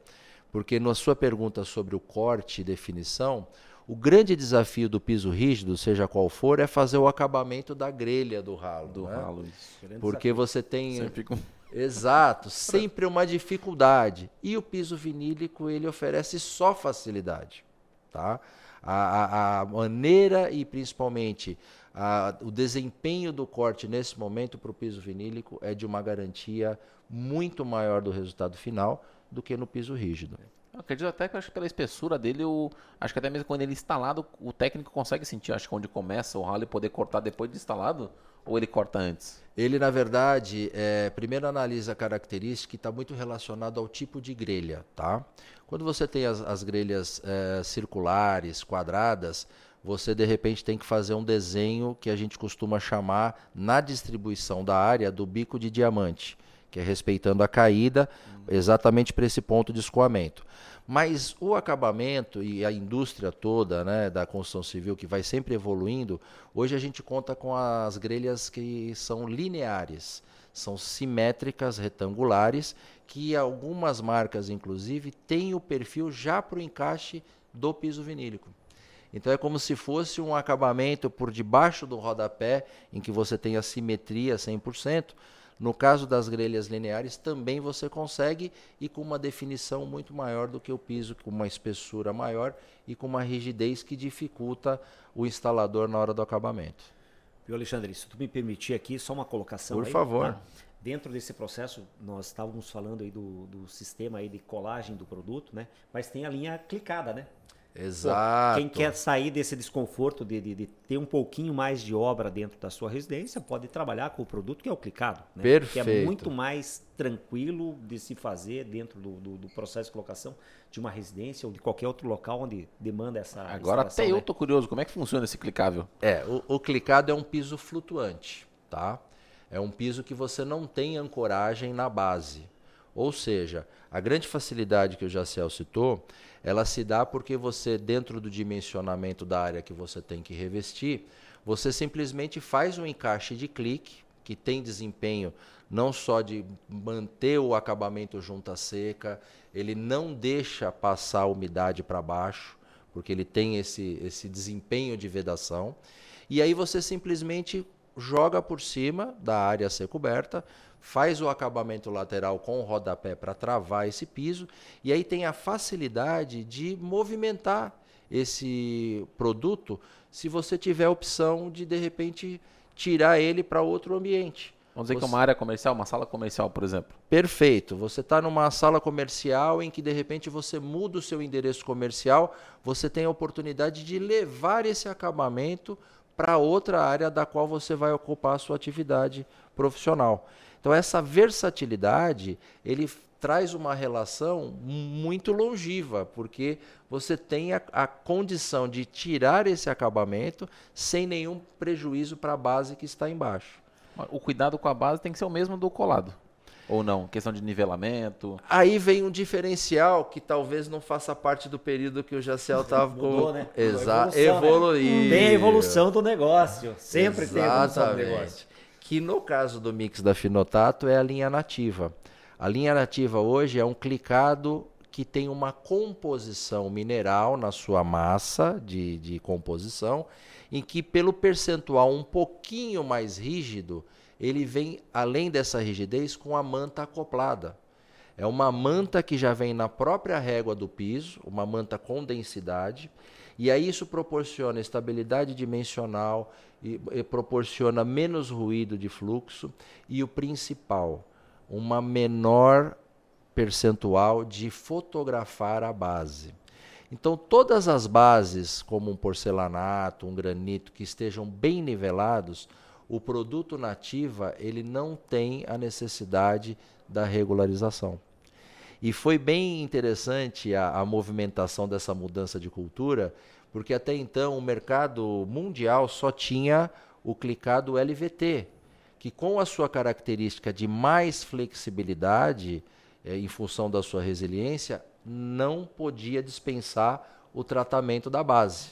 B: porque na sua pergunta sobre o corte e definição, o grande desafio do piso rígido, seja qual for, é fazer o acabamento da grelha do ralo.
A: Do
B: né?
A: ralo,
B: isso. Porque você tem.
A: Sempre com...
B: Exato, sempre uma dificuldade. E o piso vinílico ele oferece só facilidade, tá? A, a, a maneira e principalmente a, o desempenho do corte nesse momento para o piso vinílico é de uma garantia muito maior do resultado final do que no piso rígido.
A: Eu acredito até que acho que pela espessura dele, eu, acho que até mesmo quando ele é instalado, o técnico consegue sentir, acho que onde começa o ralo e poder cortar depois de instalado, ou ele corta antes?
B: Ele, na verdade, é, primeiro analisa a característica que está muito relacionado ao tipo de grelha, tá? Quando você tem as, as grelhas é, circulares, quadradas, você de repente tem que fazer um desenho que a gente costuma chamar na distribuição da área do bico de diamante que é respeitando a caída, exatamente para esse ponto de escoamento. Mas o acabamento e a indústria toda né, da construção civil, que vai sempre evoluindo, hoje a gente conta com as grelhas que são lineares, são simétricas, retangulares, que algumas marcas, inclusive, têm o perfil já para o encaixe do piso vinílico. Então é como se fosse um acabamento por debaixo do rodapé, em que você tem a simetria 100%, no caso das grelhas lineares, também você consegue e com uma definição muito maior do que o piso, com uma espessura maior e com uma rigidez que dificulta o instalador na hora do acabamento.
C: Viu, Alexandre, se tu me permitir aqui, só uma colocação.
B: Por
C: aí,
B: favor.
C: Tá? Dentro desse processo, nós estávamos falando aí do, do sistema aí de colagem do produto, né? Mas tem a linha clicada, né?
B: Exato.
C: Pô, quem quer sair desse desconforto de, de, de, ter um pouquinho mais de obra dentro da sua residência, pode trabalhar com o produto que é o clicado. Né?
B: Perfeito.
C: Que é muito mais tranquilo de se fazer dentro do, do, do, processo de colocação de uma residência ou de qualquer outro local onde demanda essa.
A: Agora até né? eu tô curioso, como é que funciona esse clicável?
B: É, o, o clicado é um piso flutuante, tá? É um piso que você não tem ancoragem na base. Ou seja, a grande facilidade que o Jaciel citou ela se dá porque você, dentro do dimensionamento da área que você tem que revestir, você simplesmente faz um encaixe de clique, que tem desempenho não só de manter o acabamento junta seca, ele não deixa passar a umidade para baixo, porque ele tem esse, esse desempenho de vedação. E aí você simplesmente joga por cima da área a ser coberta, faz o acabamento lateral com o rodapé para travar esse piso e aí tem a facilidade de movimentar esse produto se você tiver a opção de de repente tirar ele para outro ambiente.
A: Vamos dizer
B: você...
A: que é uma área comercial, uma sala comercial, por exemplo.
B: Perfeito. Você está numa sala comercial em que de repente você muda o seu endereço comercial, você tem a oportunidade de levar esse acabamento para outra área da qual você vai ocupar a sua atividade profissional. Então essa versatilidade, ele traz uma relação muito longiva, porque você tem a, a condição de tirar esse acabamento sem nenhum prejuízo para a base que está embaixo.
A: O cuidado com a base tem que ser o mesmo do colado. Ou não? Questão de nivelamento.
B: Aí vem um diferencial que talvez não faça parte do período que o Jaciel estava
C: com. Né?
B: Exato. Evoluir.
C: Né? Tem a evolução do negócio. Sempre Exatamente. tem a evolução do negócio.
B: Que no caso do mix da Finotato é a linha nativa. A linha nativa hoje é um clicado que tem uma composição mineral na sua massa de, de composição em que, pelo percentual um pouquinho mais rígido, ele vem, além dessa rigidez, com a manta acoplada. É uma manta que já vem na própria régua do piso, uma manta com densidade, e aí isso proporciona estabilidade dimensional, e, e proporciona menos ruído de fluxo, e o principal, uma menor percentual de fotografar a base. Então, todas as bases, como um porcelanato, um granito, que estejam bem nivelados, o produto nativa ele não tem a necessidade da regularização. E foi bem interessante a, a movimentação dessa mudança de cultura, porque até então o mercado mundial só tinha o clicado LVT, que com a sua característica de mais flexibilidade, eh, em função da sua resiliência, não podia dispensar o tratamento da base.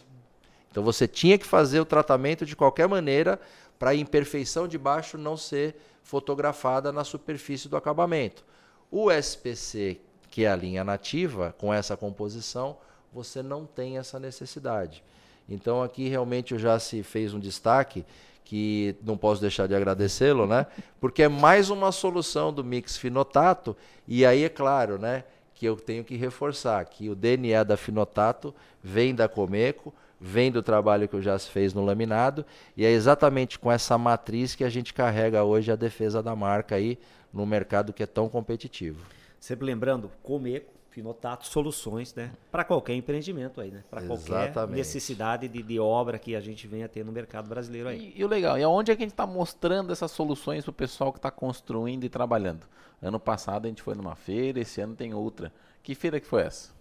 B: Então você tinha que fazer o tratamento de qualquer maneira para a imperfeição de baixo não ser fotografada na superfície do acabamento. O SPC, que é a linha nativa, com essa composição, você não tem essa necessidade. Então aqui realmente já se fez um destaque que não posso deixar de agradecê-lo, né? Porque é mais uma solução do mix finotato e aí é claro, né? que eu tenho que reforçar, que o DNA da Finotato vem da Comeco, vem do trabalho que o já se fez no laminado, e é exatamente com essa matriz que a gente carrega hoje a defesa da marca aí no mercado que é tão competitivo.
C: Sempre lembrando, Comeco, Finotato, soluções, né? Para qualquer empreendimento aí, né? Para qualquer necessidade de, de, obra que a gente venha ter no mercado brasileiro aí.
A: E, e o legal, e aonde é que a gente está mostrando essas soluções para o pessoal que está construindo e trabalhando? Ano passado a gente foi numa feira, esse ano tem outra. Que feira que foi essa?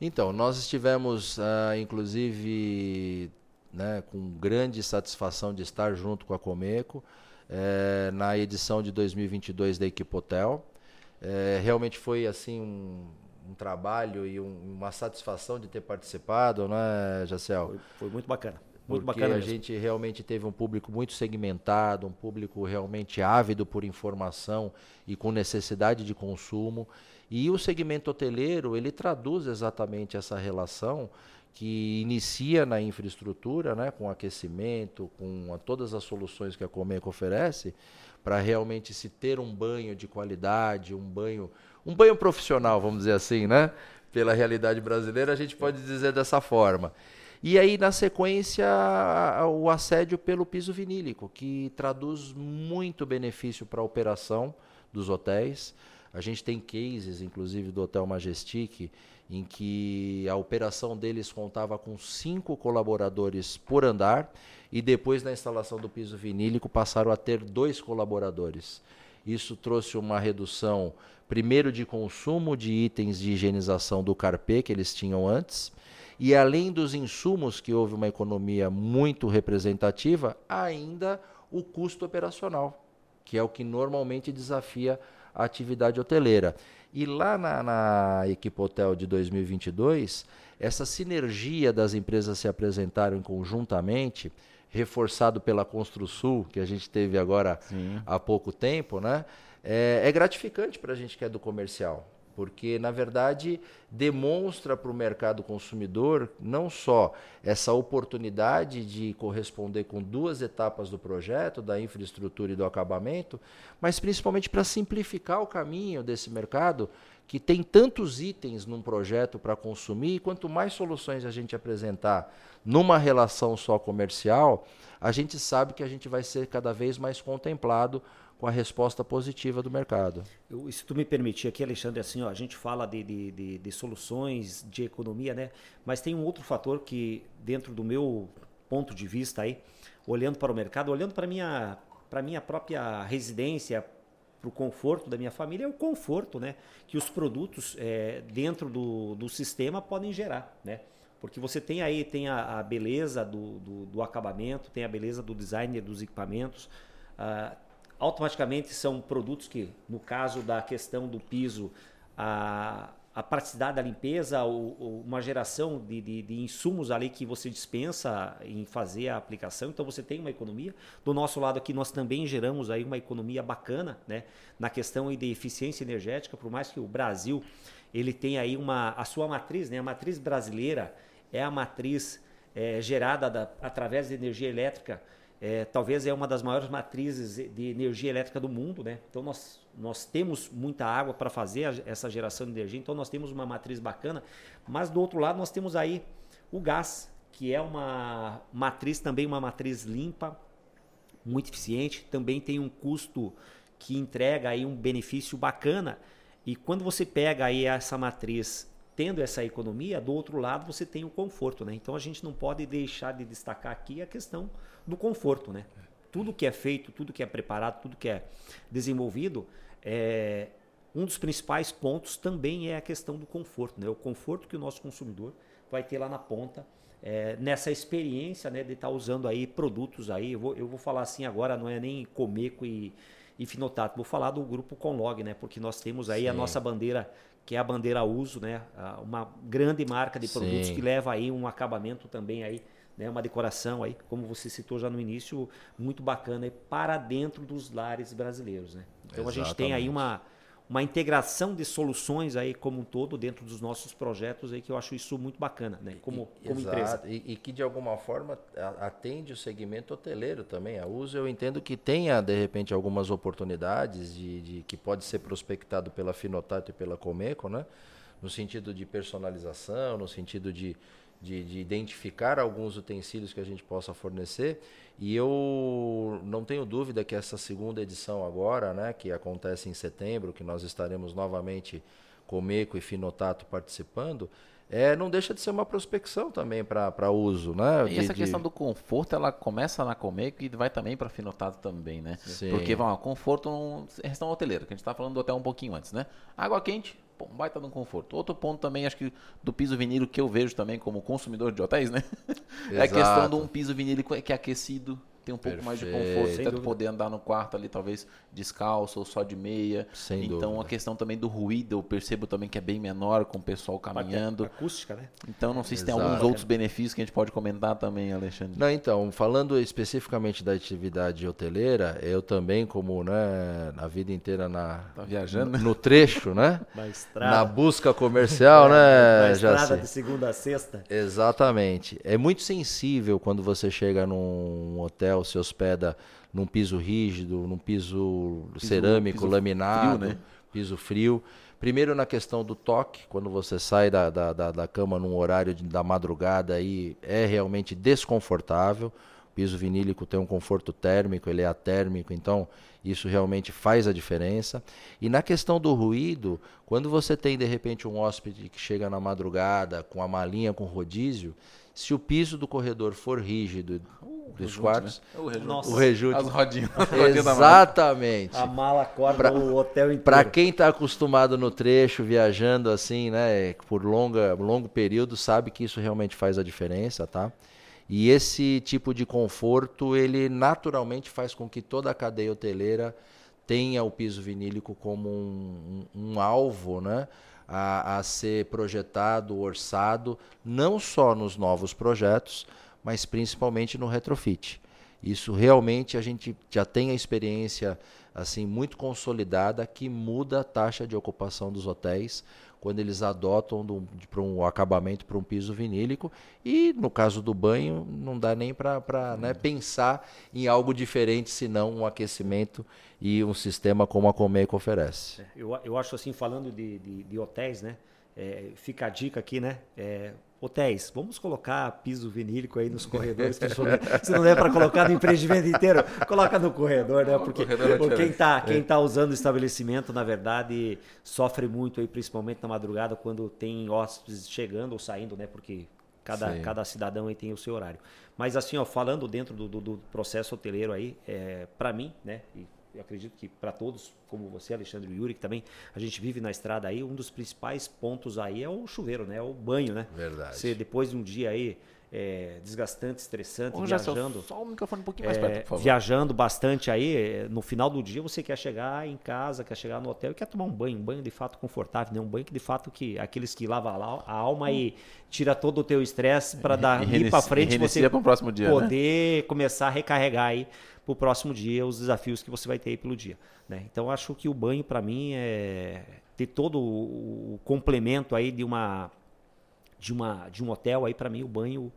B: Então, nós estivemos, uh, inclusive, né, com grande satisfação de estar junto com a Comeco eh, na edição de 2022 da Equipotel. Eh, realmente foi assim um, um trabalho e um, uma satisfação de ter participado, né, Jacel?
C: Foi, foi muito bacana.
B: Muito porque bacana a gente realmente teve um público muito segmentado, um público realmente ávido por informação e com necessidade de consumo. E o segmento hoteleiro, ele traduz exatamente essa relação que inicia na infraestrutura, né, com aquecimento, com a, todas as soluções que a Comeco oferece, para realmente se ter um banho de qualidade, um banho, um banho profissional, vamos dizer assim, né? Pela realidade brasileira, a gente pode dizer dessa forma. E aí, na sequência, o assédio pelo piso vinílico, que traduz muito benefício para a operação dos hotéis. A gente tem cases, inclusive do Hotel Majestic, em que a operação deles contava com cinco colaboradores por andar e depois na instalação do piso vinílico passaram a ter dois colaboradores. Isso trouxe uma redução, primeiro de consumo de itens de higienização do carpê que eles tinham antes, e além dos insumos, que houve uma economia muito representativa, ainda o custo operacional, que é o que normalmente desafia a atividade hoteleira. E lá na, na Equipe Hotel de 2022, essa sinergia das empresas se apresentaram conjuntamente, reforçado pela Construsul, que a gente teve agora Sim. há pouco tempo, né? É, é gratificante para a gente que é do comercial porque na verdade demonstra para o mercado consumidor não só essa oportunidade de corresponder com duas etapas do projeto, da infraestrutura e do acabamento, mas principalmente para simplificar o caminho desse mercado que tem tantos itens num projeto para consumir, e quanto mais soluções a gente apresentar numa relação só comercial, a gente sabe que a gente vai ser cada vez mais contemplado com a resposta positiva do mercado.
C: Eu, se tu me permitir aqui, Alexandre, assim, ó, a gente fala de, de, de, de, soluções de economia, né? Mas tem um outro fator que, dentro do meu ponto de vista aí, olhando para o mercado, olhando para minha para minha própria residência, para o conforto da minha família, é o conforto, né? Que os produtos é, dentro do, do sistema podem gerar, né? Porque você tem aí tem a, a beleza do, do, do, acabamento, tem a beleza do design dos equipamentos. Ah, automaticamente são produtos que, no caso da questão do piso, a, a praticidade da limpeza, ou, uma geração de, de, de, insumos ali que você dispensa em fazer a aplicação, então você tem uma economia. Do nosso lado aqui nós também geramos aí uma economia bacana, né, na questão de eficiência energética, por mais que o Brasil ele tenha aí uma a sua matriz, né, a matriz brasileira é a matriz é, gerada da, através de energia elétrica. É, talvez é uma das maiores matrizes de energia elétrica do mundo, né? Então nós, nós temos muita água para fazer a, essa geração de energia, então nós temos uma matriz bacana, mas do outro lado nós temos aí o gás, que é uma matriz também uma matriz limpa, muito eficiente, também tem um custo que entrega aí um benefício bacana. E quando você pega aí essa matriz tendo essa economia, do outro lado você tem o conforto, né? Então a gente não pode deixar de destacar aqui a questão do conforto, né? Tudo que é feito, tudo que é preparado, tudo que é desenvolvido, é, um dos principais pontos também é a questão do conforto, né? O conforto que o nosso consumidor vai ter lá na ponta é, nessa experiência, né, de estar tá usando aí produtos aí. Eu vou, eu vou falar assim agora, não é nem Comeco e, e Finotato, vou falar do grupo Conlog, né? Porque nós temos aí Sim. a nossa bandeira que é a bandeira uso, né? Uma grande marca de produtos Sim. que leva aí um acabamento também aí, né? Uma decoração aí, como você citou já no início, muito bacana aí para dentro dos lares brasileiros, né? Então Exatamente. a gente tem aí uma uma integração de soluções aí como um todo dentro dos nossos projetos aí que eu acho isso muito bacana, né? Como,
B: e,
C: como empresa.
B: E, e, que de alguma forma atende o segmento hoteleiro também. A uso eu entendo que tenha de repente algumas oportunidades de, de que pode ser prospectado pela Finotato e pela Comeco, né? No sentido de personalização, no sentido de de, de, identificar alguns utensílios que a gente possa fornecer. E eu não tenho dúvida que essa segunda edição agora, né, que acontece em setembro, que nós estaremos novamente Comeco e Finotato participando, é, não deixa de ser uma prospecção também para uso, né?
A: E de, essa questão de... do conforto, ela começa na Comeco e vai também para Finotato também, né? Sim. Porque, vamos, conforto é um restaurante hoteleiro, que a gente está falando do hotel um pouquinho antes, né? Água quente, Pô, um baita no conforto. Outro ponto também, acho que do piso vinílico que eu vejo também como consumidor de hotéis, né? é a questão de um piso vinílico que é aquecido, tem um pouco Perfeito. mais de conforto, Sem tanto dúvida. poder andar no quarto ali, talvez descalço ou só de meia. Sem então dúvida. a questão também do ruído, eu percebo também que é bem menor com o pessoal caminhando.
C: Acústica, né?
A: Então não sei se Exato. tem alguns outros benefícios que a gente pode comentar também, Alexandre.
B: Não, então, falando especificamente da atividade hoteleira, eu também, como né, a vida inteira na
A: tá viajando,
B: no, no trecho, né?
C: na estrada.
B: Na busca comercial, é, né?
C: Na estrada de segunda a sexta.
B: Exatamente. É muito sensível quando você chega num hotel, se hospeda num piso rígido, num piso, piso cerâmico, piso laminado, frio, né? piso frio. Primeiro na questão do toque, quando você sai da, da, da, da cama num horário de, da madrugada, aí é realmente desconfortável. O piso vinílico tem um conforto térmico, ele é atérmico, então isso realmente faz a diferença. E na questão do ruído, quando você tem de repente um hóspede que chega na madrugada com a malinha com rodízio, se o piso do corredor for rígido dos quartos. Né? O rejunte. O rejunte.
A: As rodinhas.
B: Exatamente.
C: A mala acorda pra, o hotel inteiro.
B: Para quem está acostumado no trecho, viajando assim, né, por longa, longo período, sabe que isso realmente faz a diferença, tá? E esse tipo de conforto, ele naturalmente faz com que toda a cadeia hoteleira tenha o piso vinílico como um, um, um alvo, né? A, a ser projetado, orçado, não só nos novos projetos, mas principalmente no retrofit. Isso realmente a gente já tem a experiência assim muito consolidada que muda a taxa de ocupação dos hotéis quando eles adotam para um acabamento para um piso vinílico e no caso do banho não dá nem para né, pensar em algo diferente senão um aquecimento e um sistema como a Comeco oferece.
C: É, eu, eu acho assim falando de, de, de hotéis, né? É, fica a dica aqui, né? É, hotéis, vamos colocar piso vinílico aí nos corredores, se não der para colocar no empreendimento inteiro, coloca no corredor, né? Porque, corredor porque quem está quem tá usando o estabelecimento, na verdade, sofre muito aí, principalmente na madrugada, quando tem hóspedes chegando ou saindo, né? Porque cada, cada cidadão aí tem o seu horário. Mas assim, ó, falando dentro do, do, do processo hoteleiro aí, é, para mim, né? E eu acredito que para todos, como você, Alexandre e Yuri, que também a gente vive na estrada aí, um dos principais pontos aí é o chuveiro, né? É o banho, né?
B: Verdade.
C: Você depois de um dia aí é, desgastante, estressante, Ô, viajando.
A: Só o microfone um pouquinho mais é, perto, por favor.
C: Viajando bastante aí, é, no final do dia você quer chegar em casa, quer chegar no hotel e quer tomar um banho, um banho de fato confortável, né? um banho que de fato que aqueles que lavam a alma hum. e tira todo o teu estresse para dar ir para frente, você
A: dia,
C: né? poder né? começar a recarregar aí para o próximo dia os desafios que você vai ter aí pelo dia. Né? Então acho que o banho para mim é ter todo o complemento aí de uma de uma de um hotel aí para mim o banho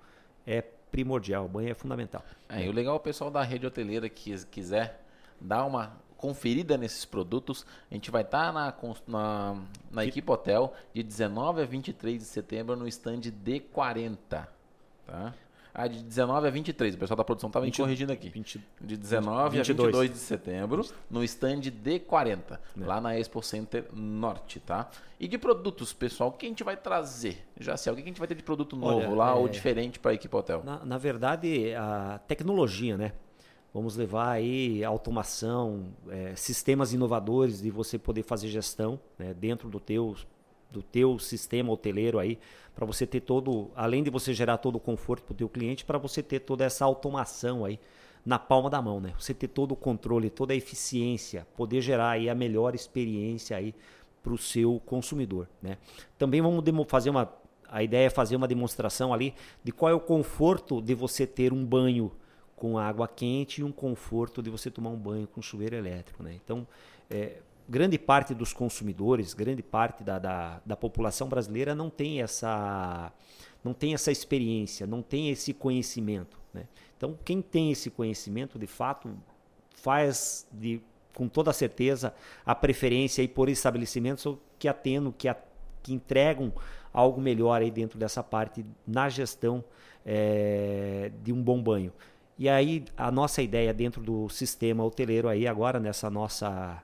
C: é primordial, o banho é fundamental.
A: É, e o legal é o pessoal da rede hoteleira que quiser dar uma conferida nesses produtos, a gente vai estar tá na, na, na equipe hotel de 19 a 23 de setembro no stand D40. Tá? Ah, de 19 a 23. O pessoal da produção estava me corrigindo aqui. 20, de 19 22. a 22 de setembro, no stand D40, é. lá na Expo Center Norte, tá? E de produtos, pessoal, o que a gente vai trazer? Já sei, o que a gente vai ter de produto novo Olha, lá é... ou diferente para a equipe hotel?
C: Na, na verdade, a tecnologia, né? Vamos levar aí automação, é, sistemas inovadores de você poder fazer gestão né, dentro do teu, do teu sistema hoteleiro aí para você ter todo, além de você gerar todo o conforto para o teu cliente, para você ter toda essa automação aí na palma da mão, né? Você ter todo o controle, toda a eficiência, poder gerar aí a melhor experiência aí para o seu consumidor, né? Também vamos fazer uma, a ideia é fazer uma demonstração ali de qual é o conforto de você ter um banho com água quente e um conforto de você tomar um banho com chuveiro elétrico, né? Então, é, grande parte dos consumidores, grande parte da, da, da, população brasileira não tem essa não tem essa experiência, não tem esse conhecimento. Né? Então, quem tem esse conhecimento, de fato, faz de, com toda certeza a preferência aí por estabelecimentos que atendam, que, que entregam algo melhor aí dentro dessa parte na gestão é, de um bom banho. E aí a nossa ideia dentro do sistema hoteleiro aí agora nessa nossa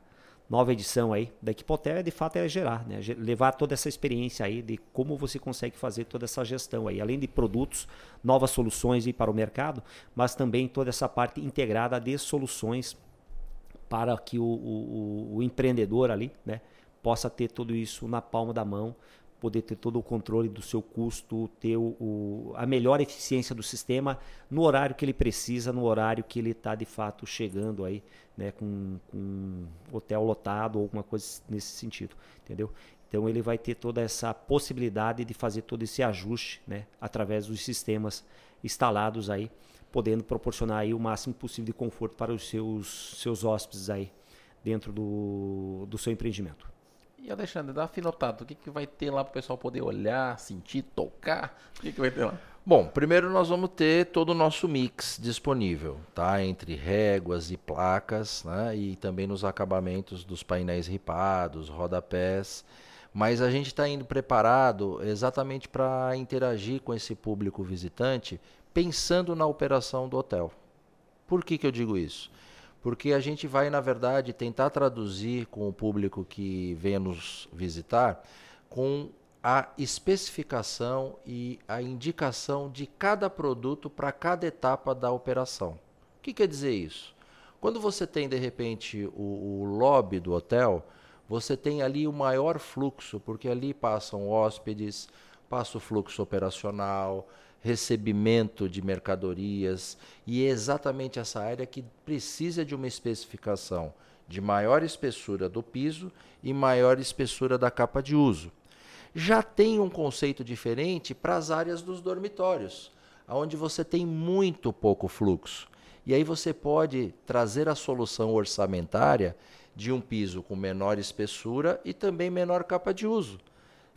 C: nova edição aí da Equipotel é de fato é gerar, né? levar toda essa experiência aí de como você consegue fazer toda essa gestão aí, além de produtos, novas soluções aí para o mercado, mas também toda essa parte integrada de soluções para que o, o, o empreendedor ali, né, possa ter tudo isso na palma da mão poder ter todo o controle do seu custo, ter o, o, a melhor eficiência do sistema no horário que ele precisa, no horário que ele está de fato chegando aí, né, com, com hotel lotado ou alguma coisa nesse sentido, entendeu? Então ele vai ter toda essa possibilidade de fazer todo esse ajuste, né, através dos sistemas instalados aí, podendo proporcionar aí o máximo possível de conforto para os seus seus hóspedes aí dentro do, do seu empreendimento.
A: E Alexandre, dá finotado, o que, que vai ter lá para o pessoal poder olhar, sentir, tocar? O que, que vai ter lá?
B: Bom, primeiro nós vamos ter todo o nosso mix disponível, tá? Entre réguas e placas, né? E também nos acabamentos dos painéis ripados, rodapés. Mas a gente está indo preparado exatamente para interagir com esse público visitante, pensando na operação do hotel. Por que, que eu digo isso? Porque a gente vai, na verdade, tentar traduzir com o público que venha nos visitar com a especificação e a indicação de cada produto para cada etapa da operação. O que quer dizer isso? Quando você tem, de repente, o, o lobby do hotel, você tem ali o maior fluxo, porque ali passam hóspedes, passa o fluxo operacional, recebimento de mercadorias, e é exatamente essa área que precisa de uma especificação de maior espessura do piso e maior espessura da capa de uso. Já tem um conceito diferente para as áreas dos dormitórios, onde você tem muito pouco fluxo. E aí você pode trazer a solução orçamentária de um piso com menor espessura e também menor capa de uso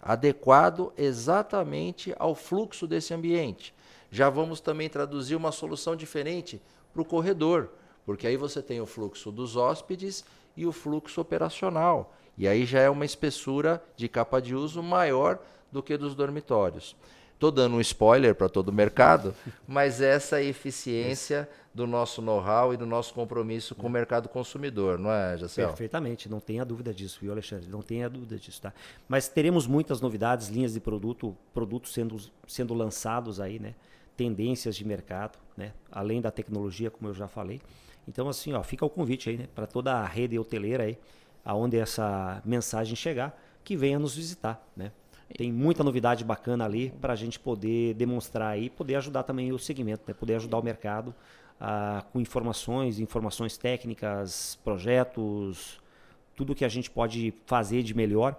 B: adequado exatamente ao fluxo desse ambiente. Já vamos também traduzir uma solução diferente para o corredor, porque aí você tem o fluxo dos hóspedes e o fluxo operacional. E aí já é uma espessura de capa de uso maior do que dos dormitórios. Estou dando um spoiler para todo o mercado, mas essa é eficiência do nosso know-how e do nosso compromisso com o mercado consumidor, não é, Jacel?
C: Perfeitamente, não tenha dúvida disso, viu, Alexandre? Não tenha dúvida disso, tá? Mas teremos muitas novidades, linhas de produto, produtos sendo, sendo lançados aí, né? Tendências de mercado, né? Além da tecnologia, como eu já falei. Então, assim, ó, fica o convite aí, né? Para toda a rede hoteleira aí, aonde essa mensagem chegar, que venha nos visitar, né? Tem muita novidade bacana ali para a gente poder demonstrar e poder ajudar também o segmento, né? poder ajudar o mercado ah, com informações, informações técnicas, projetos, tudo que a gente pode fazer de melhor,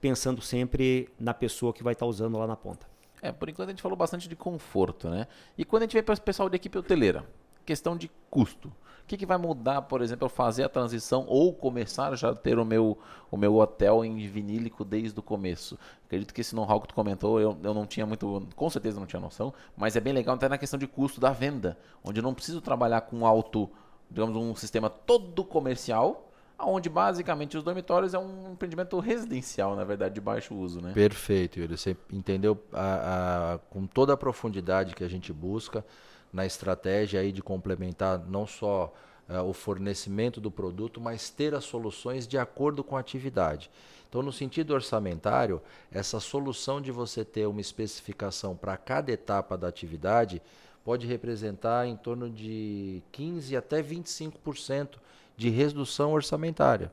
C: pensando sempre na pessoa que vai estar tá usando lá na ponta.
A: É, por enquanto a gente falou bastante de conforto, né? E quando a gente vem para o pessoal da equipe hoteleira, questão de custo que, que vai mudar, por exemplo, eu fazer a transição ou começar já a ter o meu, o meu hotel em vinílico desde o começo? Acredito que esse know-how que tu comentou, eu, eu não tinha muito, com certeza não tinha noção, mas é bem legal até na questão de custo da venda, onde eu não preciso trabalhar com alto, digamos, um sistema todo comercial, onde basicamente os dormitórios é um empreendimento residencial, na verdade, de baixo uso, né?
B: Perfeito, Yuri. Você entendeu a, a, com toda a profundidade que a gente busca na estratégia aí de complementar não só uh, o fornecimento do produto, mas ter as soluções de acordo com a atividade. Então, no sentido orçamentário, essa solução de você ter uma especificação para cada etapa da atividade pode representar em torno de 15 até 25% de redução orçamentária.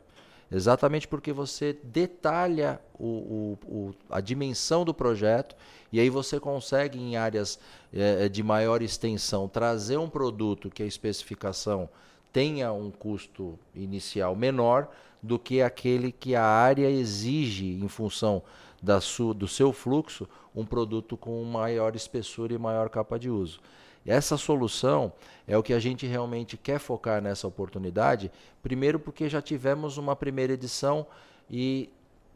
B: Exatamente porque você detalha o, o, o, a dimensão do projeto e aí você consegue, em áreas é, de maior extensão, trazer um produto que a especificação tenha um custo inicial menor do que aquele que a área exige em função da su, do seu fluxo, um produto com maior espessura e maior capa de uso. Essa solução é o que a gente realmente quer focar nessa oportunidade, primeiro porque já tivemos uma primeira edição e,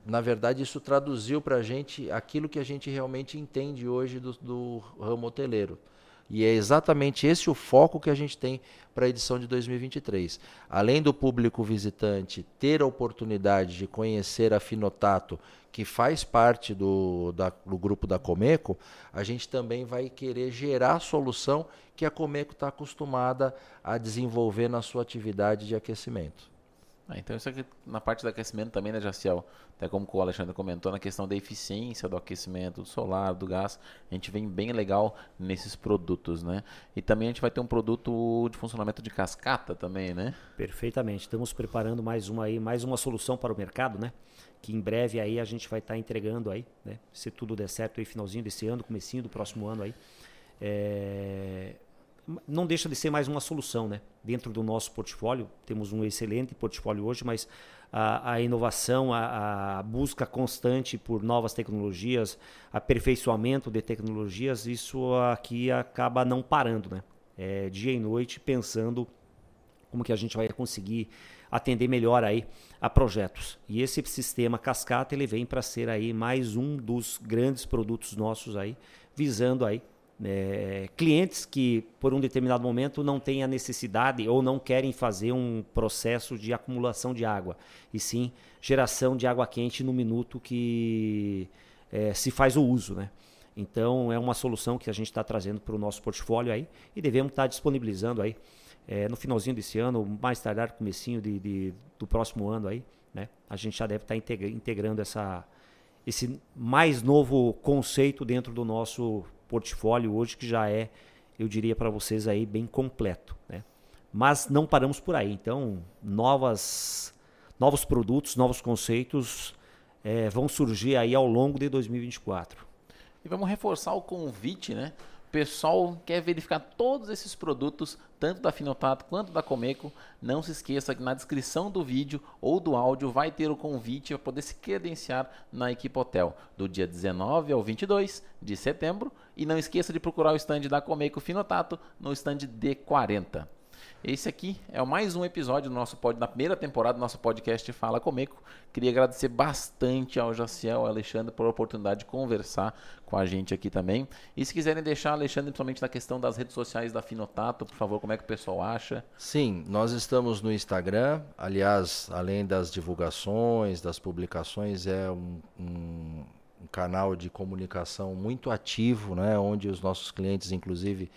B: na verdade, isso traduziu para a gente aquilo que a gente realmente entende hoje do, do ramo hoteleiro. E é exatamente esse o foco que a gente tem para a edição de 2023. Além do público visitante ter a oportunidade de conhecer a Finotato, que faz parte do, da, do grupo da Comeco, a gente também vai querer gerar a solução que a Comeco está acostumada a desenvolver na sua atividade de aquecimento.
A: Ah, então isso aqui na parte do aquecimento também, né, Jaciel? Até como o Alexandre comentou, na questão da eficiência do aquecimento, do solar, do gás, a gente vem bem legal nesses produtos, né? E também a gente vai ter um produto de funcionamento de cascata também, né?
C: Perfeitamente. Estamos preparando mais uma aí, mais uma solução para o mercado, né? Que em breve aí a gente vai estar tá entregando aí, né? Se tudo der certo aí, finalzinho desse ano, comecinho do próximo ano aí. É não deixa de ser mais uma solução, né? Dentro do nosso portfólio, temos um excelente portfólio hoje, mas a, a inovação, a, a, busca constante por novas tecnologias, aperfeiçoamento de tecnologias, isso aqui acaba não parando, né? É, dia e noite pensando como que a gente vai conseguir atender melhor aí a projetos. E esse sistema cascata ele vem para ser aí mais um dos grandes produtos nossos aí, visando aí é, clientes que por um determinado momento não têm a necessidade ou não querem fazer um processo de acumulação de água, e sim geração de água quente no minuto que é, se faz o uso. Né? Então é uma solução que a gente está trazendo para o nosso portfólio aí e devemos estar tá disponibilizando aí é, no finalzinho desse ano, mais tardar comecinho de, de, do próximo ano aí, né? A gente já deve estar tá integrando essa, esse mais novo conceito dentro do nosso portfólio hoje que já é, eu diria para vocês aí, bem completo. Né? Mas não paramos por aí. Então, novas, novos produtos, novos conceitos é, vão surgir aí ao longo de 2024.
A: E vamos reforçar o convite, né? pessoal quer verificar todos esses produtos, tanto da Finotato quanto da Comeco, não se esqueça que na descrição do vídeo ou do áudio vai ter o convite para poder se credenciar na equipe hotel do dia 19 ao 22 de setembro. E não esqueça de procurar o stand da Comeco Finotato no stand D40. Esse aqui é mais um episódio do nosso pod, da primeira temporada do nosso podcast Fala Comico. Queria agradecer bastante ao Jaciel, ao Alexandre, por a oportunidade de conversar com a gente aqui também. E se quiserem deixar, Alexandre, principalmente na questão das redes sociais da Finotato, por favor, como é que o pessoal acha?
B: Sim, nós estamos no Instagram. Aliás, além das divulgações, das publicações, é um, um canal de comunicação muito ativo, né, onde os nossos clientes, inclusive,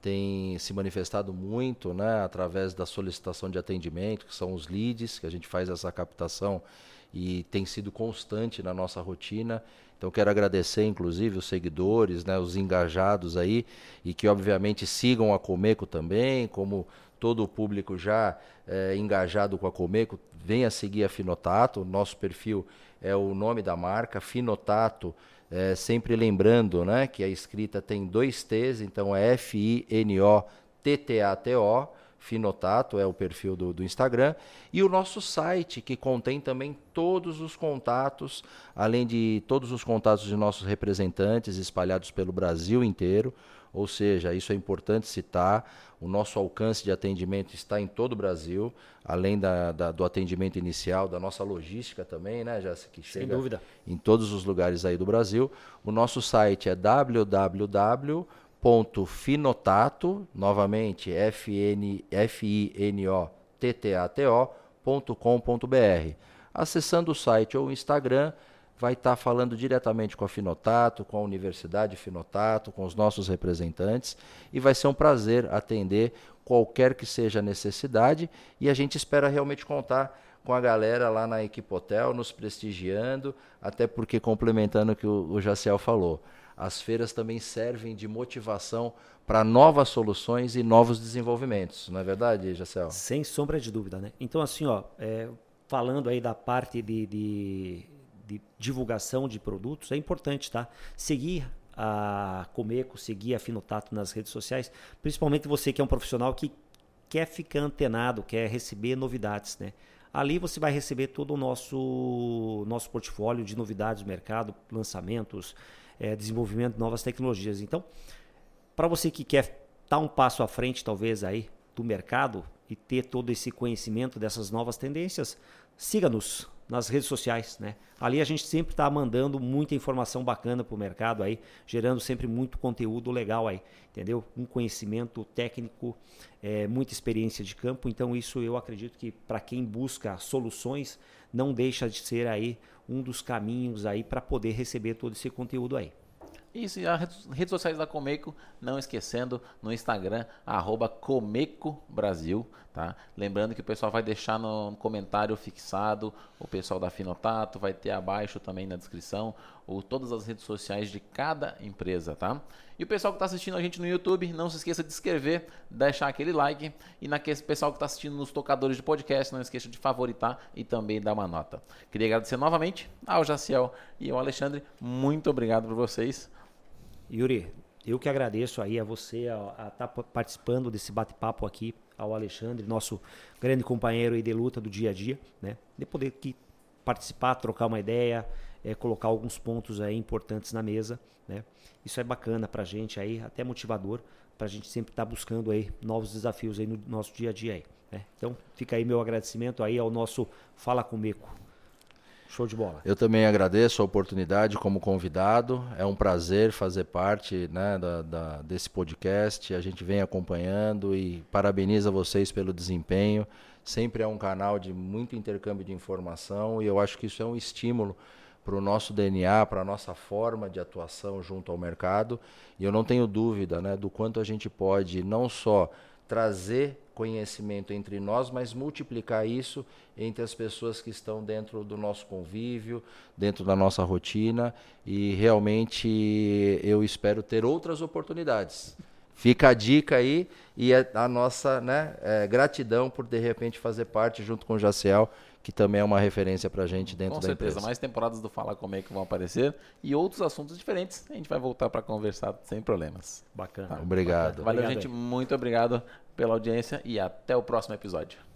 B: têm se manifestado muito né, através da solicitação de atendimento, que são os leads, que a gente faz essa captação e tem sido constante na nossa rotina. Então quero agradecer inclusive os seguidores, né, os engajados aí e que obviamente sigam a Comeco também, como todo o público já é, engajado com a Comeco, venha seguir a Finotato. Nosso perfil é o nome da marca, Finotato. É, sempre lembrando né, que a escrita tem dois T's, então é F-I-N-O-T-T-A-T-O. Finotato é o perfil do, do, Instagram, e o nosso site, que contém também todos os contatos, além de todos os contatos de nossos representantes espalhados pelo Brasil inteiro. Ou seja, isso é importante citar. O nosso alcance de atendimento está em todo o Brasil, além da, da, do atendimento inicial, da nossa logística também, né, já que chega Sem dúvida. em todos os lugares aí do Brasil. O nosso site é www Finotato, novamente F-I-N-O-T-T-A-T-O.com.br. Acessando o site ou o Instagram, vai estar tá falando diretamente com a Finotato, com a Universidade Finotato, com os nossos representantes e vai ser um prazer atender qualquer que seja a necessidade e a gente espera realmente contar com a galera lá na Equipe Hotel nos prestigiando, até porque complementando o que o, o Jaciel falou, as feiras também servem de motivação para novas soluções e novos desenvolvimentos, não é verdade, Jacel?
C: Sem sombra de dúvida, né? Então, assim, ó, é, falando aí da parte de, de, de, divulgação de produtos, é importante, tá? Seguir a Comeco, seguir a Finotato nas redes sociais, principalmente você que é um profissional que quer ficar antenado, quer receber novidades, né? Ali você vai receber todo o nosso, nosso portfólio de novidades do mercado, lançamentos, é, desenvolvimento de novas tecnologias. Então, para você que quer estar tá um passo à frente, talvez, aí do mercado e ter todo esse conhecimento dessas novas tendências, siga-nos nas redes sociais, né? Ali a gente sempre está mandando muita informação bacana para o mercado aí, gerando sempre muito conteúdo legal aí, entendeu? Um conhecimento técnico, é, muita experiência de campo. Então isso eu acredito que para quem busca soluções não deixa de ser aí um dos caminhos aí para poder receber todo esse conteúdo aí.
A: E as redes sociais da Comeco, não esquecendo, no Instagram, arroba Comeco Brasil, tá? Lembrando que o pessoal vai deixar no comentário fixado, o pessoal da Finotato vai ter abaixo também na descrição, ou todas as redes sociais de cada empresa, tá? E o pessoal que está assistindo a gente no YouTube, não se esqueça de inscrever, deixar aquele like, e naquele pessoal que está assistindo nos tocadores de podcast, não esqueça de favoritar e também dar uma nota. Queria agradecer novamente ao Jaciel e ao Alexandre, muito obrigado por vocês.
C: Yuri, eu que agradeço aí a você a estar tá participando desse bate-papo aqui, ao Alexandre, nosso grande companheiro aí de luta do dia a dia, né? De poder aqui participar, trocar uma ideia, é, colocar alguns pontos aí importantes na mesa, né? Isso é bacana pra gente aí, até motivador, pra gente sempre estar tá buscando aí novos desafios aí no nosso dia a dia aí, né? Então, fica aí meu agradecimento aí ao nosso Fala Comigo. Show de bola.
B: Eu também agradeço a oportunidade como convidado. É um prazer fazer parte né, da, da, desse podcast. A gente vem acompanhando e parabeniza vocês pelo desempenho. Sempre é um canal de muito intercâmbio de informação e eu acho que isso é um estímulo para o nosso DNA, para a nossa forma de atuação junto ao mercado. E eu não tenho dúvida né, do quanto a gente pode não só trazer conhecimento entre nós, mas multiplicar isso entre as pessoas que estão dentro do nosso convívio, dentro da nossa rotina e realmente eu espero ter outras oportunidades. Fica a dica aí e a nossa né, é, gratidão por de repente fazer parte junto com o Jaciel que também é uma referência para a gente dentro
A: Com
B: da
A: certeza,
B: empresa.
A: mais temporadas do Fala Como é que vão aparecer e outros assuntos diferentes. A gente vai voltar para conversar sem problemas.
C: Bacana. Tá?
B: Obrigado.
A: Valeu,
B: obrigado,
A: gente. Muito obrigado pela audiência e até o próximo episódio.